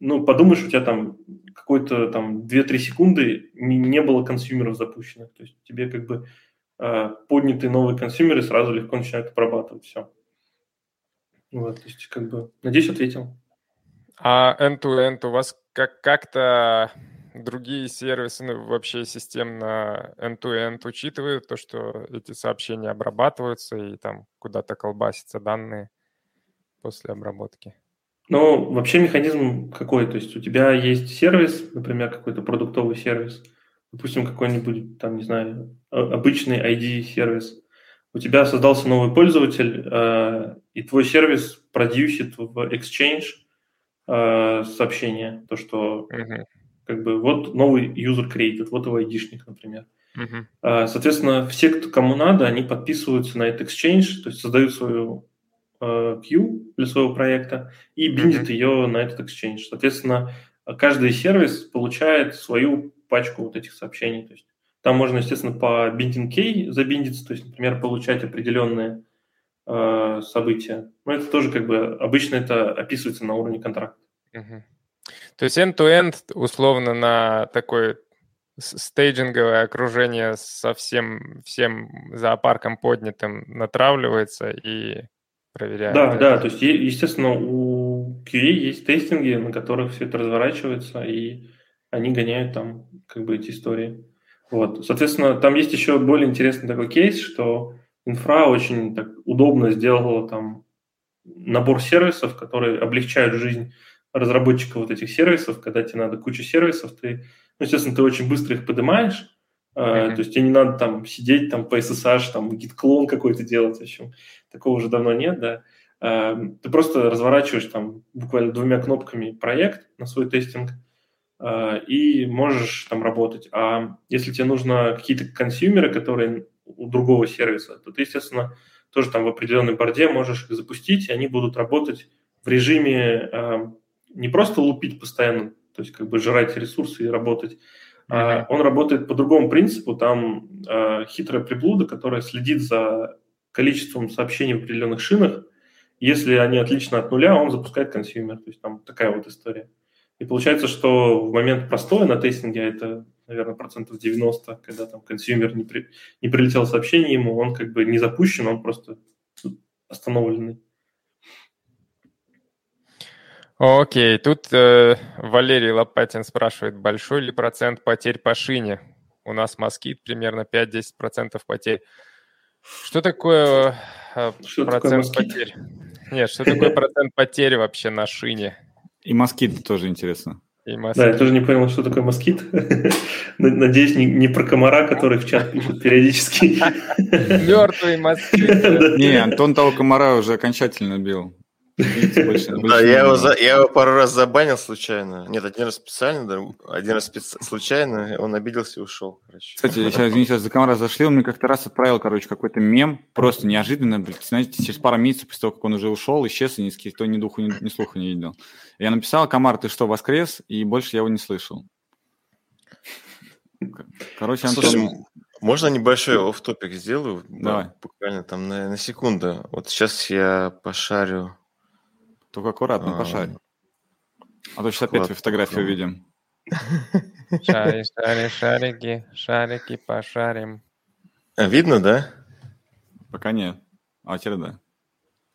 ну, подумаешь, у тебя там какой-то там 2-3 секунды не, не было консюмеров запущенных, то есть тебе как бы Э, поднятые новые консюмеры сразу легко начинают обрабатывать все. Вот, то есть, как бы, надеюсь, ответил. А end-to-end у вас как- как-то другие сервисы, ну, вообще системно end-to-end учитывают то, что эти сообщения обрабатываются и там куда-то колбасятся данные после обработки? Ну, вообще механизм какой? То есть у тебя есть сервис, например, какой-то продуктовый сервис – допустим, какой-нибудь, там, не знаю, обычный ID-сервис, у тебя создался новый пользователь, э, и твой сервис продюсит в Exchange э, сообщение, то, что uh-huh. как бы вот новый user created, вот его ID-шник, например. Uh-huh. Соответственно, все, кто, кому надо, они подписываются на этот Exchange, то есть создают свою э, queue для своего проекта и биндит uh-huh. ее на этот Exchange. Соответственно, каждый сервис получает свою пачку вот этих сообщений. То есть там можно, естественно, по binding key забиндиться, то есть, например, получать определенные э, события. Но это тоже как бы обычно это описывается на уровне контракта. Угу. То есть end-to-end условно на такое стейджинговое окружение со всем, всем зоопарком поднятым натравливается и проверяет. Да, это. да, то есть, естественно, у QA есть тестинги, на которых все это разворачивается, и они гоняют там как бы эти истории. Вот. Соответственно, там есть еще более интересный такой кейс, что инфра очень так удобно сделала там набор сервисов, которые облегчают жизнь разработчика вот этих сервисов, когда тебе надо кучу сервисов, ты, ну, естественно, ты очень быстро их поднимаешь, mm-hmm. то есть тебе не надо там сидеть там по SSH, там git-клон какой-то делать, в общем, такого уже давно нет, да. Uh, ты просто разворачиваешь там буквально двумя кнопками проект на свой тестинг, Э, и можешь там работать. А если тебе нужно какие-то консюмеры, которые у другого сервиса, то ты, естественно, тоже там в определенной борде можешь их запустить, и они будут работать в режиме э, не просто лупить постоянно, то есть как бы жрать ресурсы и работать, mm-hmm. а он работает по другому принципу. Там э, хитрая приблуда, которая следит за количеством сообщений в определенных шинах. Если они отлично от нуля, он запускает consumer. То есть там такая вот история. И получается, что в момент простоя на тестинге, а это, наверное, процентов 90, когда там consumer не, при, не прилетел сообщение ему, он как бы не запущен, он просто остановленный. Окей, тут э, Валерий Лопатин спрашивает, большой ли процент потерь по шине? У нас москит примерно 5-10% потерь. Что такое э, что процент такое потерь? Нет, что такое процент потерь вообще на шине? И москит тоже интересно. И москит. Да, я тоже не понял, что такое москит. [LAUGHS] Надеюсь, не, не про комара, который в чат пишет периодически. Мертвый москит. [LAUGHS] Не, Антон того комара уже окончательно бил. [LAUGHS] Да, я его, за, я его пару раз забанил случайно. Нет, один раз специально, да, один раз специ... случайно, он обиделся и ушел. Короче. Кстати, сейчас, извините, за комара зашли, он мне как-то раз отправил, короче, какой-то мем, просто неожиданно, блядь, знаете, через пару месяцев после того, как он уже ушел, исчез, и ни, никто ни духу, ни, ни слуха не видел. Я написал, комар, ты что, воскрес? И больше я его не слышал. Короче, Антон... Слушай, можно небольшой оф топик сделаю? Давай. Буквально там на, на секунду. Вот сейчас я пошарю только аккуратно, а, пошарь. А то сейчас опять фотографию увидим. Шари, шари, шарики, шарики пошарим. А, видно, да? Пока нет. А теперь да.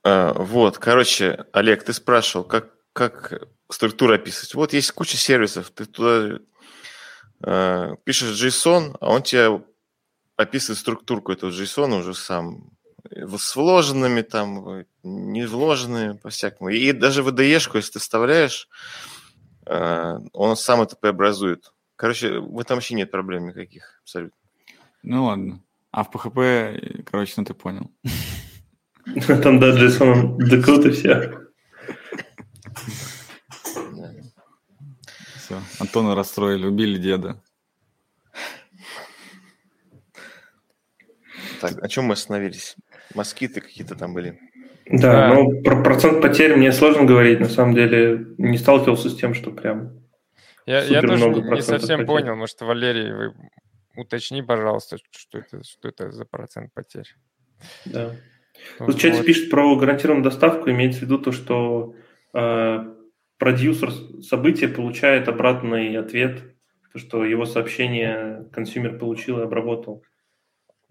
А, вот, короче, Олег, ты спрашивал, как, как структуру описывать. Вот есть куча сервисов, ты туда э, пишешь JSON, а он тебе описывает структурку этого JSON уже сам с вложенными там, не вложенными, по-всякому. И даже в IDE-шку, если ты вставляешь, э, он сам это преобразует. Короче, в этом вообще нет проблем никаких абсолютно. Ну ладно. А в PHP, короче, ну ты понял. [LAUGHS] Там, да, JSON декод и все. Все, Антона расстроили, убили деда. Так, о чем мы остановились? Москиты какие-то там были. Да, да, ну про процент потерь мне сложно говорить. На самом деле не сталкивался с тем, что прям я, я тоже не совсем потерь. понял. Может, Валерий, вы уточни, пожалуйста, что это, что это за процент потерь. Да. Тут вот. в чате пишет про гарантированную доставку. Имеется в виду то, что э, продюсер события получает обратный ответ, то, что его сообщение consumer получил и обработал.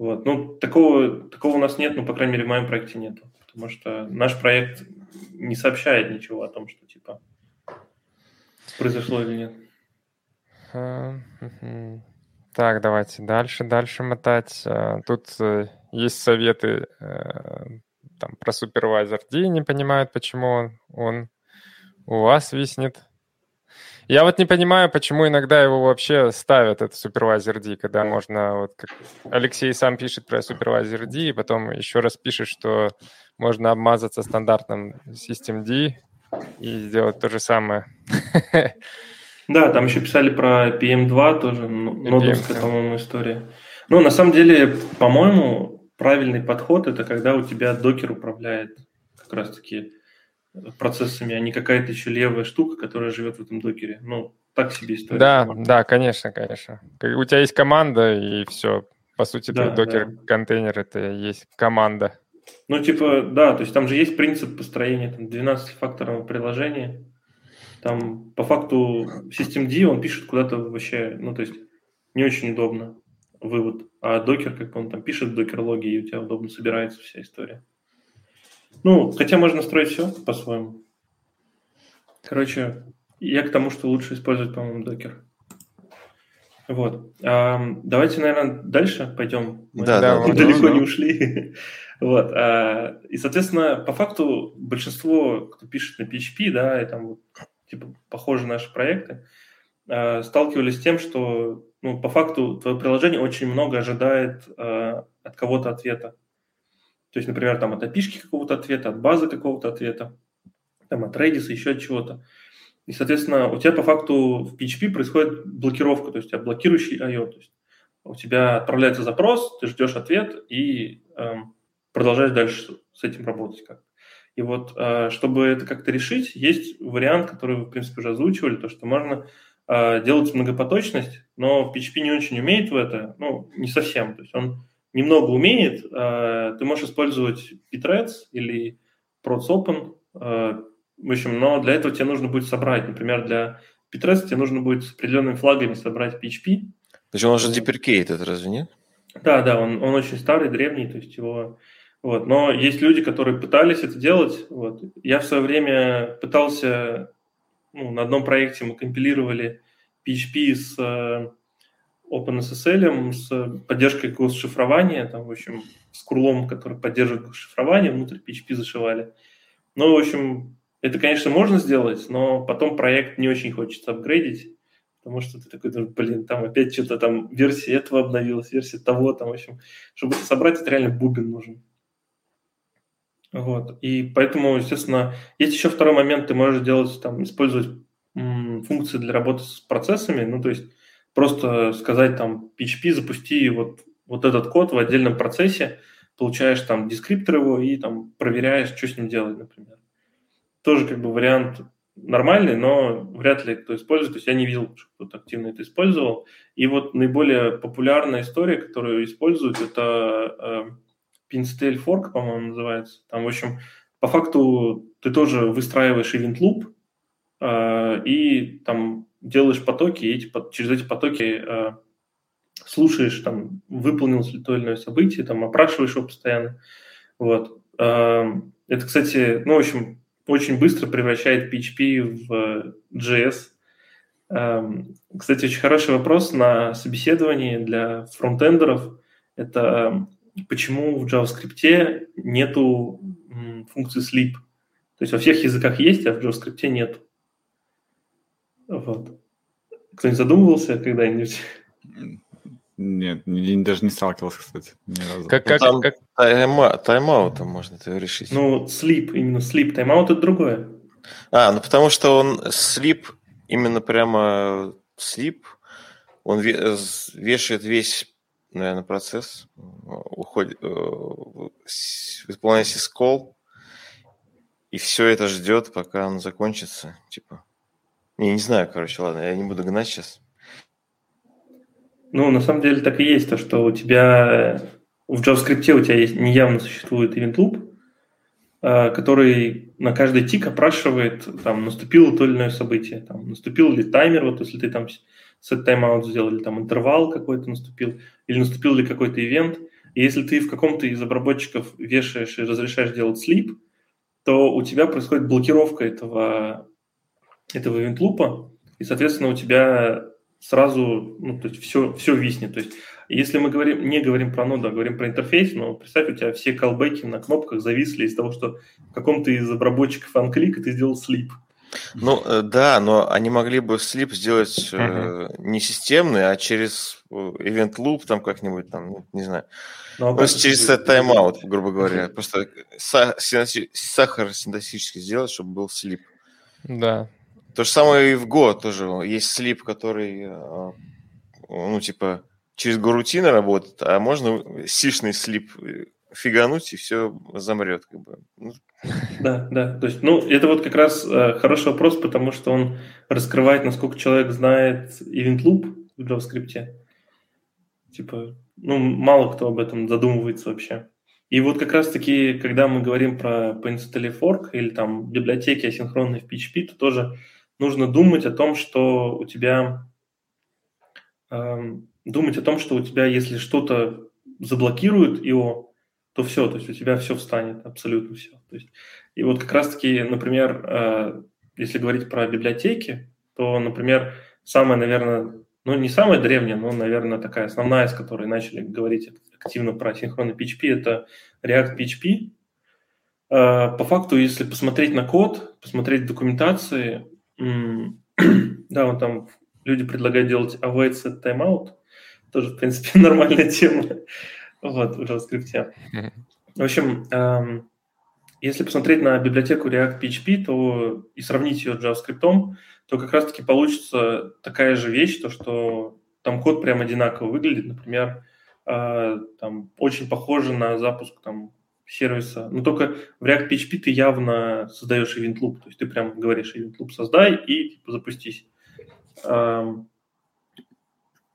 Вот. Ну, такого, такого у нас нет, ну, по крайней мере, в моем проекте нет. Потому что наш проект не сообщает ничего о том, что, типа, произошло или нет. Так, давайте дальше, дальше мотать. А, тут э, есть советы э, там, про супервайзер D, не понимают, почему он, он у вас виснет. Я вот не понимаю, почему иногда его вообще ставят, этот супервайзер D, когда можно, вот как Алексей сам пишет про супервайзер D, и потом еще раз пишет, что можно обмазаться стандартным System D и сделать то же самое. Да, там еще писали про PM2 тоже, нодовская, по-моему, история. Ну, на самом деле, по-моему, правильный подход – это когда у тебя докер управляет как раз-таки процессами, а не какая-то еще левая штука, которая живет в этом докере. Ну, так себе история. Да, да, конечно, конечно. У тебя есть команда, и все. По сути, да, докер-контейнер – это и есть команда. Ну, типа, да, то есть там же есть принцип построения там, 12-факторного приложения. Там по факту Systemd он пишет куда-то вообще, ну, то есть не очень удобно вывод. А докер, как он там пишет докер-логи, и у тебя удобно собирается вся история. Ну, хотя можно строить все по-своему. Короче, я к тому, что лучше использовать, по-моему, докер. Вот. А, давайте, наверное, дальше пойдем. Мы да, да, [LAUGHS] далеко да, не ушли. [LAUGHS] вот. А, и, соответственно, по факту большинство, кто пишет на PHP, да, и там типа похожие наши проекты, а, сталкивались с тем, что ну, по факту твое приложение очень много ожидает а, от кого-то ответа. То есть, например, там от API какого-то ответа, от базы какого-то ответа, там от Redis, еще от чего-то. И, соответственно, у тебя по факту в PHP происходит блокировка, то есть у тебя блокирующий I.O. То есть у тебя отправляется запрос, ты ждешь ответ и эм, продолжаешь дальше с этим работать как И вот, э, чтобы это как-то решить, есть вариант, который вы, в принципе, уже озвучивали, то, что можно э, делать многопоточность, но PHP не очень умеет в это, ну, не совсем. То есть он немного умеет. Э, ты можешь использовать Bitreds или ProtsOpen, э, в общем, но для этого тебе нужно будет собрать, например, для Bitreds тебе нужно будет с определенными флагами собрать PHP. Есть он уже deprecated, разве нет? Да, да, он, он очень старый, древний, то есть его... Вот. Но есть люди, которые пытались это делать. Вот. Я в свое время пытался... Ну, на одном проекте мы компилировали PHP с э, OpenSSL, с поддержкой госшифрования, там, в общем, с курлом, который поддерживает госшифрование, внутрь PHP зашивали. Ну, в общем, это, конечно, можно сделать, но потом проект не очень хочется апгрейдить, потому что ты такой, блин, там опять что-то там, версия этого обновилась, версия того, там, в общем, чтобы это собрать, это реально бубен нужен. Вот, и поэтому, естественно, есть еще второй момент, ты можешь делать, там, использовать функции для работы с процессами, ну, то есть просто сказать там PHP, запусти вот, вот этот код в отдельном процессе, получаешь там дескриптор его и там проверяешь, что с ним делать, например тоже как бы вариант нормальный, но вряд ли кто использует. То есть я не видел, что кто-то активно это использовал. И вот наиболее популярная история, которую используют, это э, Pintail Fork, по-моему, называется. Там, в общем, по факту ты тоже выстраиваешь event loop э, и там делаешь потоки, и эти, через эти потоки э, слушаешь, там, выполнилось ли то или иное событие, там, опрашиваешь его постоянно. Вот. Э, это, кстати, ну, в общем, очень быстро превращает PHP в JS. Эм, кстати, очень хороший вопрос на собеседовании для фронтендеров. Это почему в JavaScript нету функции sleep. То есть во всех языках есть, а в JavaScript нет. Вот. Кто-нибудь задумывался когда-нибудь? Нет, не, даже не сталкивался, кстати, ни разу. Как, как, ну, как... Тайм, тайм-аутом можно это решить. Ну, sleep, именно sleep, тайм-аут это другое. А, ну потому что он sleep, именно прямо sleep, он вешает весь наверное, процесс. Уходит, э, выполняется скол, и все это ждет, пока он закончится. Типа. Не, не знаю, короче, ладно, я не буду гнать сейчас. Ну, на самом деле так и есть, то, что у тебя в JavaScript у тебя есть, неявно существует event loop, а, который на каждый тик опрашивает, там, наступило то или иное событие, там, наступил ли таймер, вот если ты там set timeout сделал, или там интервал какой-то наступил, или наступил ли какой-то ивент. И если ты в каком-то из обработчиков вешаешь и разрешаешь делать sleep, то у тебя происходит блокировка этого, этого ивент-лупа, и, соответственно, у тебя сразу, ну, то есть все, все виснет. То есть если мы говорим, не говорим про ноду, а говорим про интерфейс, но представь, у тебя все колбеки на кнопках зависли из того, что в каком-то из обработчиков анклик ты сделал sleep. Ну э, да, но они могли бы слип сделать э, не системный, а через э, event loop там как-нибудь там, ну, не знаю. Ну, а через set timeout, грубо говоря. Просто сахар синтаксически сделать, чтобы был слип. Да. То же самое и в Go тоже. Есть слип, который, ну, типа, через горутины работает, а можно сишный слип фигануть, и все замрет. Как бы. Ну, да, да. То есть, ну, это вот как раз э, хороший вопрос, потому что он раскрывает, насколько человек знает event loop в JavaScript. Типа, ну, мало кто об этом задумывается вообще. И вот как раз-таки, когда мы говорим про Pensetally Fork или там библиотеки асинхронные в PHP, то тоже нужно думать о том, что у тебя э, думать о том, что у тебя, если что-то заблокирует его, то все, то есть у тебя все встанет, абсолютно все. То есть, и вот как раз-таки, например, э, если говорить про библиотеки, то, например, самая, наверное, ну не самая древняя, но, наверное, такая основная, с которой начали говорить активно про синхронный PHP, это React PHP. Э, по факту, если посмотреть на код, посмотреть документации, [CLEARS THROAT] да, вот там люди предлагают делать await set timeout, тоже, в принципе, [LAUGHS] нормальная тема вот, в JavaScript. В общем, эм, если посмотреть на библиотеку React PHP то, и сравнить ее с JavaScript, то как раз-таки получится такая же вещь, то что там код прям одинаково выглядит. Например, э, там очень похоже на запуск там, сервиса. Но только в React PHP ты явно создаешь event loop. То есть ты прям говоришь event loop создай и типа, запустись.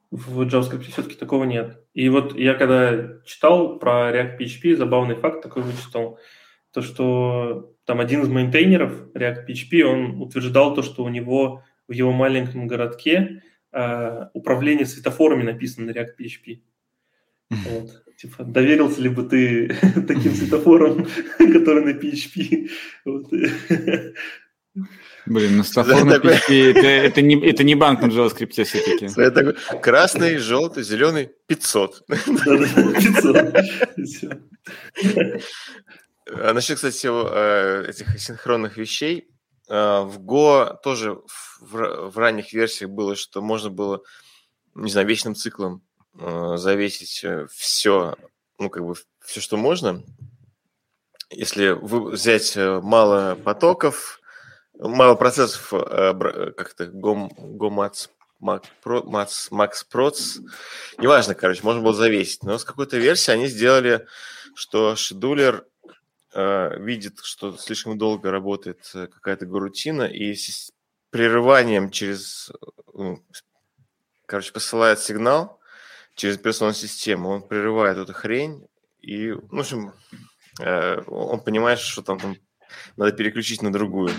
В JavaScript все-таки такого нет. И вот я когда читал про React PHP, забавный факт такой вычитал, то что там один из мейнтейнеров React PHP, он утверждал то, что у него в его маленьком городке э, управление светофорами написано на React PHP. Вот. Типа, доверился ли бы ты [LAUGHS] таким светофорам, [LAUGHS] которые на PHP? Вот. Блин, ну стафор на PHP, это, это, не, это не банк на JavaScript все-таки. Такой, красный, желтый, зеленый, 500. 500. [LAUGHS] А насчет, кстати, э, этих синхронных вещей, э, в Go тоже в, ранних версиях было, что можно было, не знаю, вечным циклом завесить все, ну, как бы все, что можно. Если вы взять мало потоков, мало процессов, э, как-то гом, гомац, Макс, Макс Проц. Неважно, короче, можно было завесить. Но с какой-то версии они сделали, что шедулер э, видит, что слишком долго работает э, какая-то горутина, и с прерыванием через... Ну, короче, посылает сигнал через операционную систему, он прерывает эту хрень, и, ну, в общем, э, он понимает, что там, там надо переключить на другую.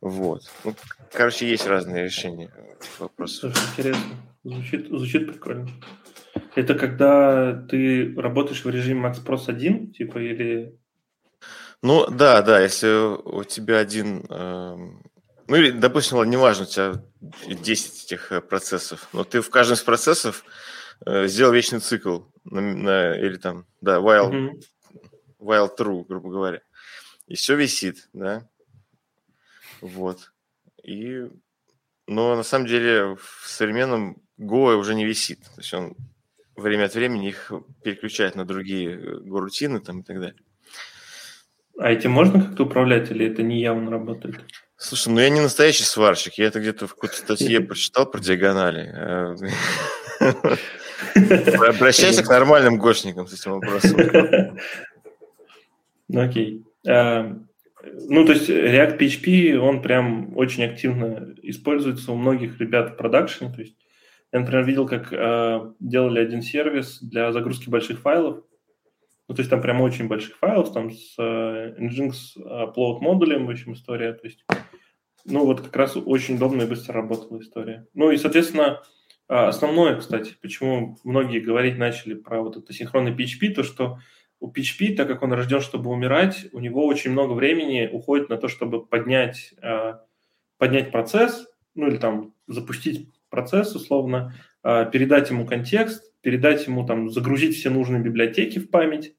Вот. Ну, короче, есть разные решения. Слушай, интересно. Звучит, звучит прикольно. Это когда ты работаешь в режиме Max Pros 1, типа, или... Ну, да, да, если у тебя один, э, ну или, допустим, ладно, неважно, у тебя 10 этих э, процессов, но ты в каждом из процессов сделал вечный цикл, на, на, или там, да, while, mm-hmm. while true, грубо говоря. И все висит, да. Вот. И, но на самом деле в современном Go уже не висит. То есть он время от времени их переключает на другие горутины э, там и так далее. А этим можно как-то управлять или это не явно работает? Слушай, ну я не настоящий сварщик. Я это где-то в какой-то статье [LAUGHS] прочитал про диагонали. [LAUGHS] [LAUGHS] Обращайся к нормальным гошникам с этим вопросом. [LAUGHS] Ну окей. А, ну, то есть React PHP, он прям очень активно используется у многих ребят в продакшене. То есть я, например, видел, как э, делали один сервис для загрузки больших файлов. Ну, то есть там прям очень больших файлов, там с э, Nginx upload модулем, в общем, история. То есть, ну, вот как раз очень удобно и быстро работала история. Ну, и, соответственно, основное, кстати, почему многие говорить начали про вот это синхронный PHP, то, что у PHP, так как он рожден, чтобы умирать, у него очень много времени уходит на то, чтобы поднять, э, поднять процесс, ну, или там запустить процесс, условно, а, передать ему контекст, передать ему, там, загрузить все нужные библиотеки в память,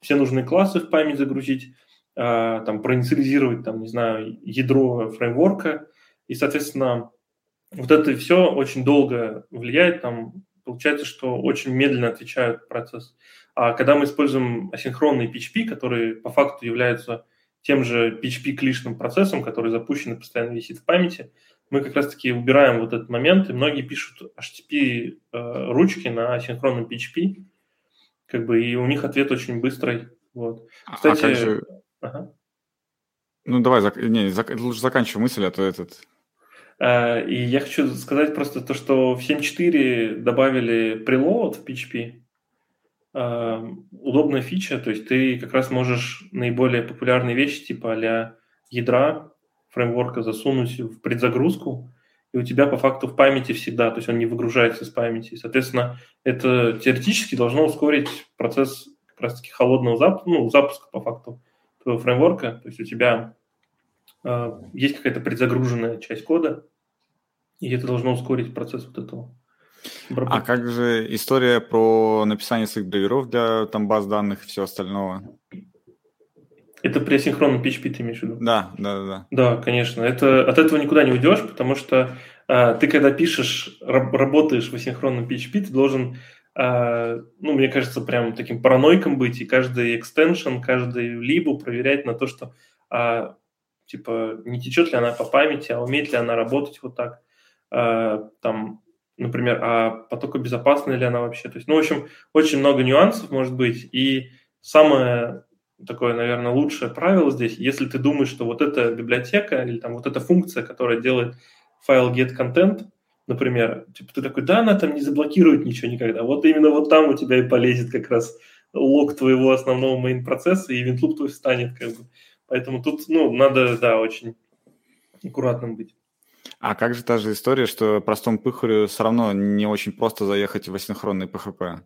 все нужные классы в память загрузить, а, там, проинициализировать, там, не знаю, ядро фреймворка, и, соответственно, вот это все очень долго влияет, там, получается, что очень медленно отвечают процесс. А когда мы используем асинхронный PHP, который по факту является тем же PHP-клишным процессом, который запущен и постоянно висит в памяти, мы как раз-таки убираем вот этот момент, и многие пишут HTTP э, на синхронном PHP, как бы, и у них ответ очень быстрый. Вот. А Кстати, а как же... ага. Ну, давай, зак... не, зак... лучше заканчивай мысль, а то этот... Uh, и я хочу сказать просто то, что в 7.4 добавили preload в PHP. Uh, удобная фича, то есть ты как раз можешь наиболее популярные вещи типа а ядра фреймворка засунуть в предзагрузку, и у тебя по факту в памяти всегда, то есть он не выгружается из памяти. Соответственно, это теоретически должно ускорить процесс как раз-таки холодного запуска, ну, запуска по факту твоего фреймворка. То есть у тебя э, есть какая-то предзагруженная часть кода, и это должно ускорить процесс вот этого. А как же история про написание своих драйверов для там, баз данных и все остальное? Это при асинхронном PHP ты имеешь в виду? Да, да, да. Да, конечно. Это, от этого никуда не уйдешь, потому что э, ты, когда пишешь, раб, работаешь в асинхронном PHP, ты должен, э, ну, мне кажется, прям таким параноиком быть, и каждый экстеншн, каждый либу проверять на то, что, э, типа, не течет ли она по памяти, а умеет ли она работать вот так. Э, там, например, а потокобезопасна ли она вообще. То есть, ну, в общем, очень много нюансов может быть, и самое такое, наверное, лучшее правило здесь, если ты думаешь, что вот эта библиотека или там вот эта функция, которая делает файл get content, например, типа ты такой, да, она там не заблокирует ничего никогда. Вот именно вот там у тебя и полезет как раз лог твоего основного main процесса и винтлуп твой встанет как бы. Поэтому тут, ну, надо, да, очень аккуратным быть. А как же та же история, что простому пыхарю все равно не очень просто заехать в асинхронный PHP?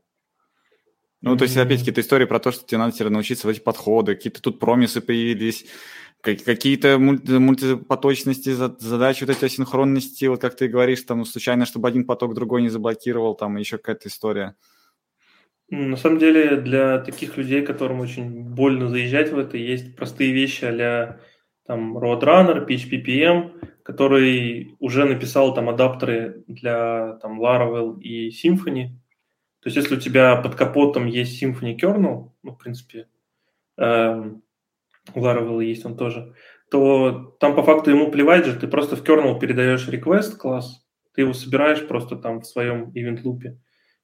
Ну, то есть, опять-таки, это история про то, что тебе надо теперь научиться в эти подходы, какие-то тут промисы появились, какие-то мультипоточности, задачи вот эти асинхронности, вот как ты говоришь, там, случайно, чтобы один поток другой не заблокировал, там, еще какая-то история. На самом деле, для таких людей, которым очень больно заезжать в это, есть простые вещи а там Roadrunner, PHP-PM, который уже написал там адаптеры для там Laravel и Symfony, то есть если у тебя под капотом есть Symfony Kernel, ну, в принципе, эм, у Laravel есть он тоже, то там по факту ему плевать же, ты просто в kernel передаешь request класс, ты его собираешь просто там в своем event лупе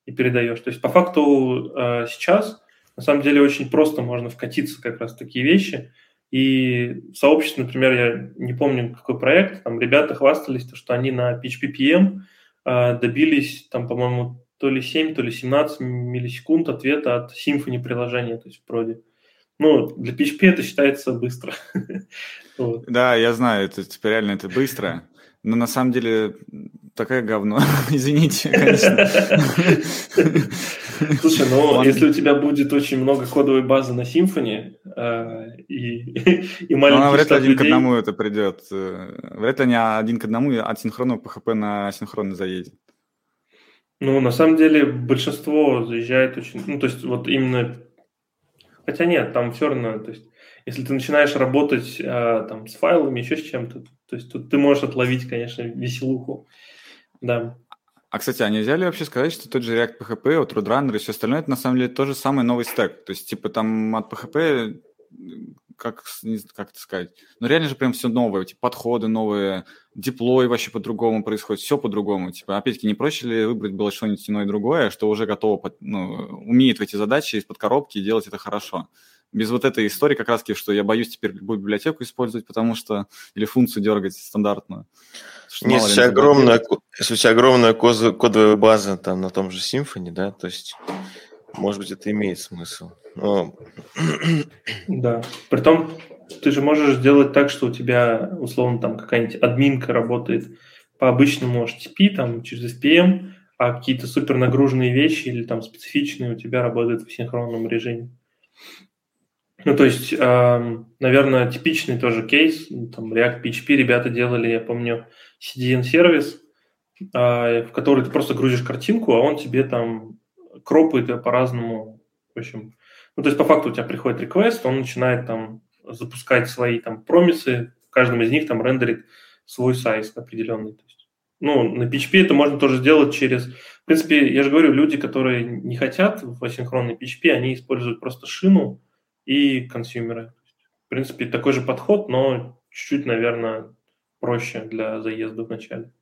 и передаешь. То есть по факту э, сейчас на самом деле очень просто можно вкатиться как раз в такие вещи. И в сообществе, например, я не помню какой проект, там ребята хвастались, что они на PHP-PM э, добились, там, по-моему, то ли 7, то ли 17 миллисекунд ответа от Symfony приложения, то есть в проде. Ну, для PHP это считается быстро. [LAUGHS] Да, я знаю, это реально это быстро. Но на самом деле такая говно. [LAUGHS] Извините, конечно. [LAUGHS] Слушай, ну если у тебя будет очень много кодовой базы на Symfony э, и, [LAUGHS] и маленький ну, вряд ли один людей... к одному это придет. Э, вряд ли не один к одному от синхронного PHP на синхронный заедет. Ну, на самом деле, большинство заезжает очень... Ну, то есть, вот именно... Хотя нет, там все равно... То есть, если ты начинаешь работать а, там с файлами, еще с чем-то, то есть, тут ты можешь отловить, конечно, веселуху. Да. А, кстати, а нельзя ли вообще сказать, что тот же React PHP, вот Roadrunner и все остальное, это на самом деле тоже самый новый стек? То есть, типа, там от PHP как, как это сказать, ну реально же прям все новое, эти подходы новые, диплой вообще по-другому происходит, все по-другому. Типа, опять-таки, не проще ли выбрать было что-нибудь иное другое, что уже готово, ну, умеет в эти задачи из-под коробки делать это хорошо? Без вот этой истории как раз что я боюсь теперь любую библиотеку использовать, потому что, или функцию дергать стандартную. Нет, если, огромная, если у тебя огромная кодовая база там на том же Symfony, да, то есть, может быть, это имеет смысл. Но... [CLEARS THROAT] Да, притом ты же можешь сделать так, что у тебя, условно, там какая-нибудь админка работает по обычному HTTP, там, через SPM, а какие-то супер нагруженные вещи или там специфичные у тебя работают в синхронном режиме. Ну, то есть, наверное, типичный тоже кейс, там React PHP ребята делали, я помню, CDN-сервис, э, в который ты просто грузишь картинку, а он тебе там кропает ее по-разному. В общем, ну, то есть, по факту у тебя приходит request, он начинает там запускать свои там промисы, в каждом из них там рендерит свой сайз определенный. То есть, ну, на PHP это можно тоже сделать через... В принципе, я же говорю, люди, которые не хотят в асинхронной PHP, они используют просто шину и консюмеры. В принципе, такой же подход, но чуть-чуть, наверное, проще для заезда вначале.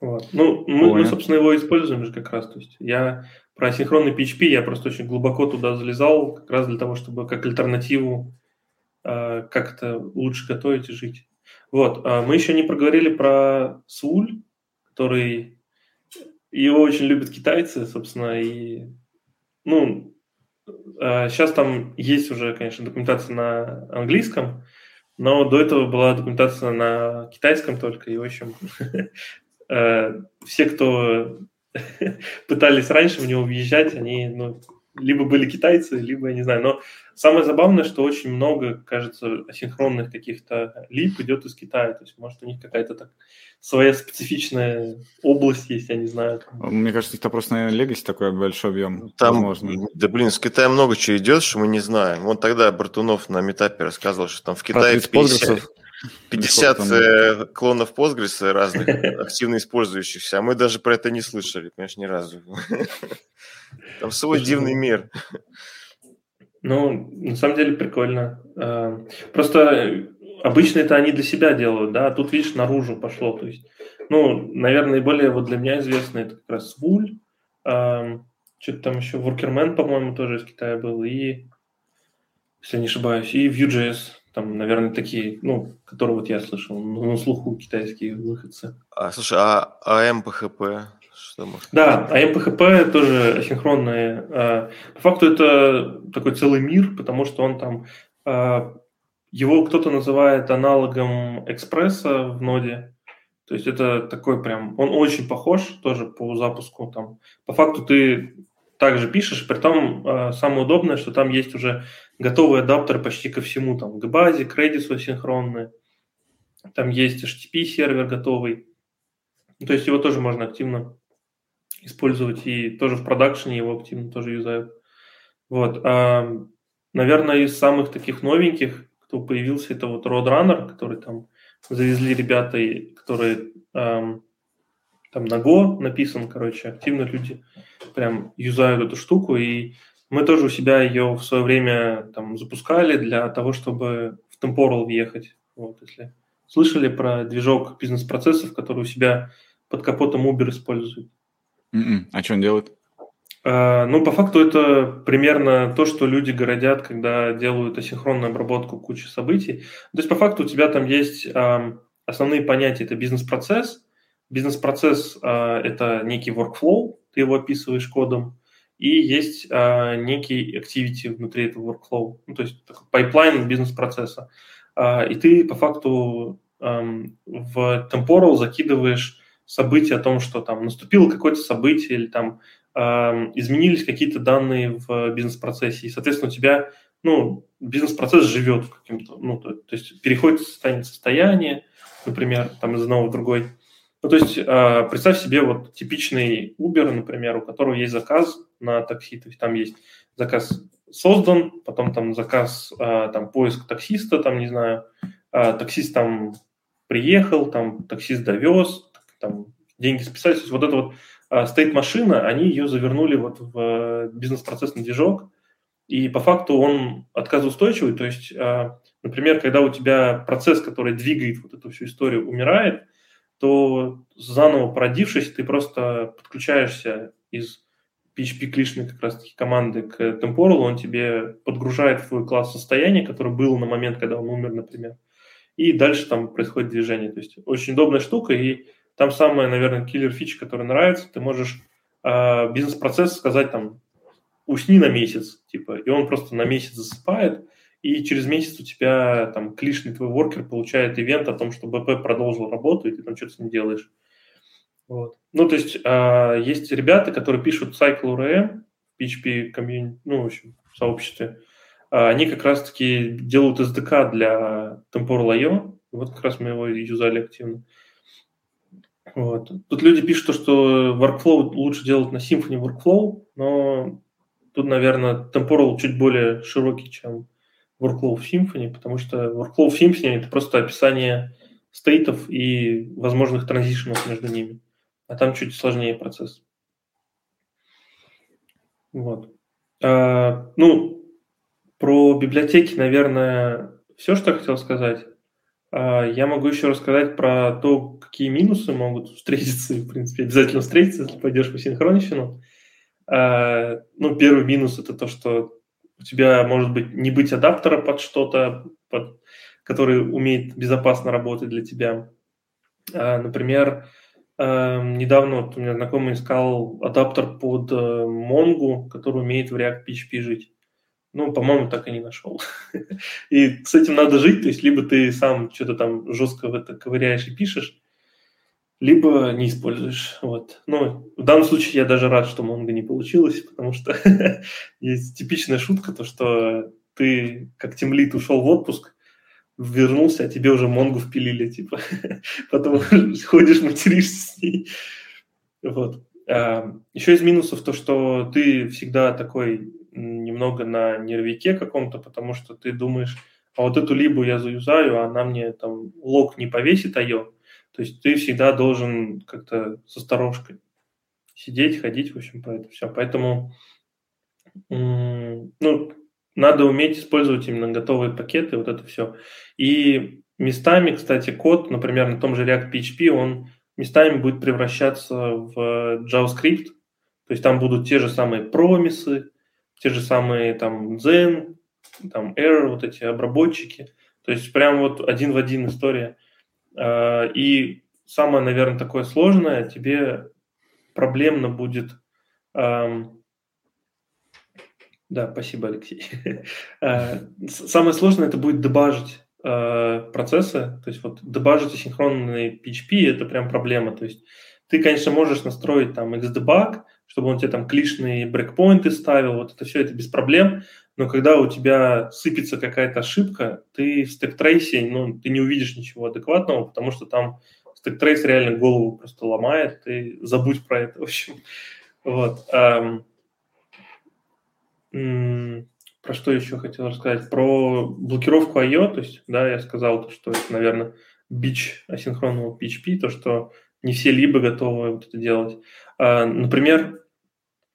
Вот. Ну, мы, мы, собственно, его используем же как раз. То есть я про синхронный PHP я просто очень глубоко туда залезал, как раз для того, чтобы как альтернативу э, как-то лучше готовить и жить. Вот. А мы еще не проговорили про Суль, который его очень любят китайцы, собственно, и ну, сейчас там есть уже, конечно, документация на английском, но до этого была документация на китайском только, и, в общем, [LAUGHS] э, все, кто [LAUGHS] пытались раньше в него въезжать, они ну, либо были китайцы, либо я не знаю. Но самое забавное, что очень много, кажется, асинхронных каких-то лип идет из Китая. То есть, может, у них какая-то так своя специфичная область есть, я не знаю. Мне кажется, это просто, наверное, легаси такой большой объем. Там, возможно. да блин, с Китая много чего идет, что мы не знаем. Вот тогда Бартунов на метапе рассказывал, что там в Китае в 50, 50 э, клонов Postgres разных, [LAUGHS] активно использующихся, а мы даже про это не слышали, конечно, ни разу. [LAUGHS] Там свой дивный мир. Ну, на самом деле прикольно. А, просто обычно это они для себя делают, да, а тут, видишь, наружу пошло. То есть, ну, наверное, наиболее вот для меня известно это как раз Свуль, а, что-то там еще Workerman, по-моему, тоже из Китая был, и, если не ошибаюсь, и Vue.js. Там, наверное, такие, ну, которые вот я слышал, на слуху китайские выходцы. А, слушай, а AMPHP? Что может да, AMPHP тоже асинхронные. А, по факту это такой целый мир, потому что он там... А, его кто-то называет аналогом экспресса в ноде. То есть это такой прям... Он очень похож тоже по запуску. Там. По факту ты также пишешь, при том э, самое удобное, что там есть уже готовый адаптер почти ко всему, там к базе, к Redis асинхронные, там есть HTTP сервер готовый, то есть его тоже можно активно использовать, и тоже в продакшене его активно тоже юзают. Вот. А, наверное, из самых таких новеньких, кто появился, это вот Roadrunner, который там завезли ребята, которые эм, там на Go написан, короче, активно люди прям юзают эту штуку, и мы тоже у себя ее в свое время там запускали для того, чтобы в Temporal въехать. Вот, если слышали про движок бизнес-процессов, который у себя под капотом Uber использует. Mm-mm. А что он делает? А, ну, по факту это примерно то, что люди городят, когда делают асинхронную обработку кучи событий. То есть, по факту у тебя там есть а, основные понятия. Это бизнес-процесс, Бизнес-процесс э, – это некий workflow, ты его описываешь кодом, и есть э, некий activity внутри этого workflow, ну, то есть такой pipeline бизнес-процесса. Э, и ты по факту в temporal закидываешь события о том, что там наступило какое-то событие или там эм, изменились какие-то данные в бизнес-процессе, и, соответственно, у тебя ну, бизнес-процесс живет в каким-то, ну, то, то есть переходит в состояние состояния, например, там из одного в другой. Ну, то есть э, представь себе вот типичный Uber, например, у которого есть заказ на такси, то есть там есть заказ создан, потом там заказ, э, там поиск таксиста, там, не знаю, э, таксист там приехал, там таксист довез, там деньги списали, то есть вот эта вот э, стоит машина, они ее завернули вот в бизнес-процессный движок, и по факту он отказоустойчивый, то есть, например, когда у тебя процесс, который двигает вот эту всю историю, умирает, то заново породившись, ты просто подключаешься из PHP клишной как раз-таки команды к Temporal, он тебе подгружает в твой класс состояния, который был на момент, когда он умер, например, и дальше там происходит движение. То есть очень удобная штука, и там самая, наверное, киллер фича, которая нравится, ты можешь э, бизнес-процесс сказать там усни на месяц, типа, и он просто на месяц засыпает, и через месяц у тебя там клишный твой воркер получает ивент о том, что БП продолжил работу, и ты там что-то с ним делаешь. Вот. Ну, то есть э, есть ребята, которые пишут Cycle URM в PHP комьюнити, ну, в общем, в сообществе. Э, они как раз-таки делают SDK для Temporal.io. Вот как раз мы его юзали активно. Вот. Тут люди пишут, что workflow лучше делать на Symfony Workflow, но тут, наверное, Temporal чуть более широкий, чем workflow в Symfony, потому что workflow в Symfony – это просто описание стейтов и возможных транзишенов между ними. А там чуть сложнее процесс. Вот. А, ну, про библиотеки, наверное, все, что я хотел сказать. А, я могу еще рассказать про то, какие минусы могут встретиться, в принципе, обязательно встретиться, если пойдешь по синхронщину. А, ну, первый минус – это то, что у тебя может быть не быть адаптера под что-то, под, который умеет безопасно работать для тебя. А, например, а, недавно вот у меня знакомый искал адаптер под а, Mongo, который умеет в React PHP жить. Ну, по-моему, так и не нашел. [LAUGHS] и с этим надо жить, то есть либо ты сам что-то там жестко в это ковыряешь и пишешь, либо не используешь. Вот. Ну, в данном случае я даже рад, что Mongo не получилось, потому что [LAUGHS] есть типичная шутка, то что ты как темлит ушел в отпуск, вернулся, а тебе уже Mongo впилили, типа. [LAUGHS] Потом ходишь, материшься с ней. Вот. А, еще из минусов то, что ты всегда такой немного на нервике каком-то, потому что ты думаешь, а вот эту либу я заюзаю, а она мне там лог не повесит, а ее то есть ты всегда должен как-то с осторожкой сидеть, ходить, в общем, по это все. Поэтому ну, надо уметь использовать именно готовые пакеты, вот это все. И местами, кстати, код, например, на том же React PHP, он местами будет превращаться в JavaScript, то есть там будут те же самые промисы, те же самые там Zen, там Error, вот эти обработчики. То есть прям вот один в один история – а, и самое, наверное, такое сложное, тебе проблемно будет... Да, спасибо, Алексей. [LAUGHS] А, самое сложное это будет дебажить а, процессы, то есть вот дебажить асинхронный PHP это прям проблема, то есть ты, конечно, можешь настроить там Xdebug, чтобы он тебе там клишные брейкпоинты ставил, вот это все это без проблем, но когда у тебя сыпется какая-то ошибка, ты в стек-трейсе, ну, ты не увидишь ничего адекватного, потому что там stack trace реально голову просто ломает, ты забудь про это, [LAUGHS] в общем. Вот. Про что еще хотел рассказать? Про блокировку I.O., то есть, да, я сказал, что это, наверное, бич асинхронного PHP, то, что не все либо готовы вот это делать. А, например,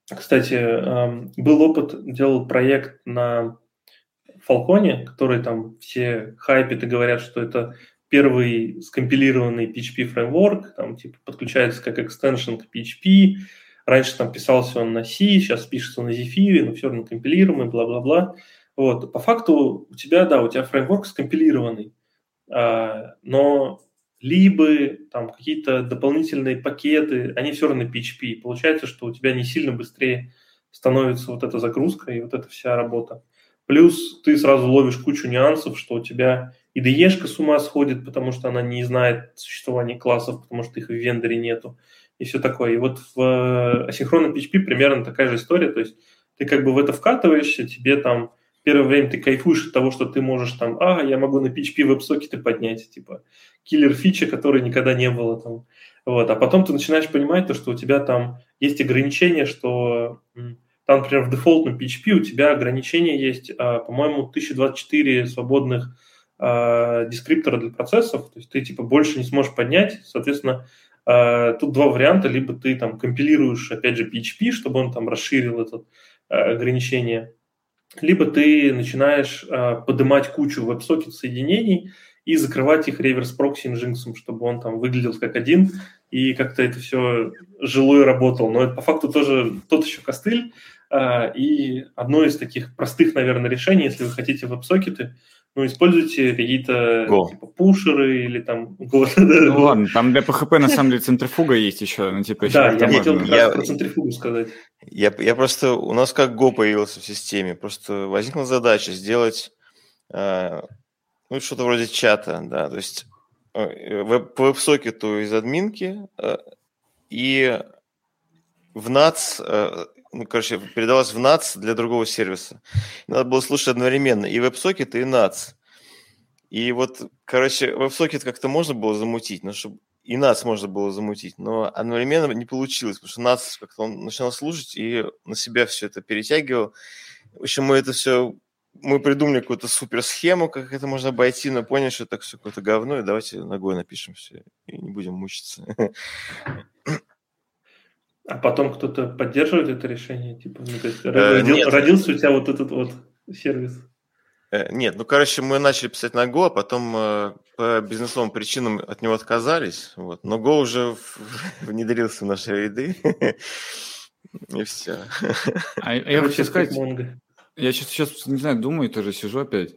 кстати, был опыт, делал проект на Phalcon е, который там все хайпят и говорят, что это первый скомпилированный PHP фреймворк, там типа подключается как экстеншн к PHP, раньше там писался он на C, сейчас пишется на Zephyr, но все равно компилируемый, бла-бла-бла. Вот. По факту у тебя, да, у тебя фреймворк скомпилированный, а, но либо там какие-то дополнительные пакеты, они все равно PHP. Получается, что у тебя не сильно быстрее становится вот эта загрузка и вот эта вся работа. Плюс ты сразу ловишь кучу нюансов, что у тебя IDE-шка с ума сходит, потому что она не знает существования классов, потому что их в вендоре нету, и все такое. И вот в э, асинхронном PHP примерно такая же история, то есть ты как бы в это вкатываешься, тебе там первое время ты кайфуешь от того, что ты можешь там, а, я могу на PHP веб-сокеты поднять, типа, киллер фича, которой никогда не было там. Вот. А потом ты начинаешь понимать то, что у тебя там есть ограничения, что там, например, в дефолтном PHP у тебя ограничения есть, а, по-моему, 1024 свободных э, дескриптора для процессов, то есть ты типа больше не сможешь поднять, соответственно, э, тут два варианта, либо ты там компилируешь, опять же, PHP, чтобы он там расширил это ограничение, либо ты начинаешь э, поднимать кучу веб-сокет соединений и закрывать их реверс-прокси инжинксом, чтобы он там выглядел как один, и как-то это все жило и работало. Но это по факту тоже тот еще костыль, и одно из таких простых, наверное, решений, если вы хотите веб-сокеты, ну, используйте какие-то Go. типа пушеры или там [LAUGHS] Go. Ну ладно, там для PHP на самом деле центрифуга есть еще. Ну, типа, да, я хотел как раз про центрифугу сказать. Я, я просто, у нас как Go появился в системе, просто возникла задача сделать э, ну, что-то вроде чата, да, то есть э, веб, по веб-сокету из админки э, и в NATS э, ну, короче, передалась в NATS для другого сервиса. Надо было слушать одновременно и WebSocket, и NATS. И вот, короче, WebSocket как-то можно было замутить, но чтобы и NATS можно было замутить, но одновременно не получилось, потому что NATS как-то он начинал слушать и на себя все это перетягивал. В общем, мы это все мы придумали какую-то супер схему, как это можно обойти, но поняли, что это все какое-то говно, и давайте ногой напишем все, и не будем мучиться. А потом кто-то поддерживает это решение? Типа, ну, то есть, родил, нет. родился у тебя вот этот вот сервис? Нет, ну, короче, мы начали писать на Go, а потом э, по бизнесовым причинам от него отказались. Вот. Но Go уже [LAUGHS] внедрился в наши ряды. [LAUGHS] И все. А я хочу сказать, я сейчас, сейчас, не знаю, думаю, тоже сижу опять.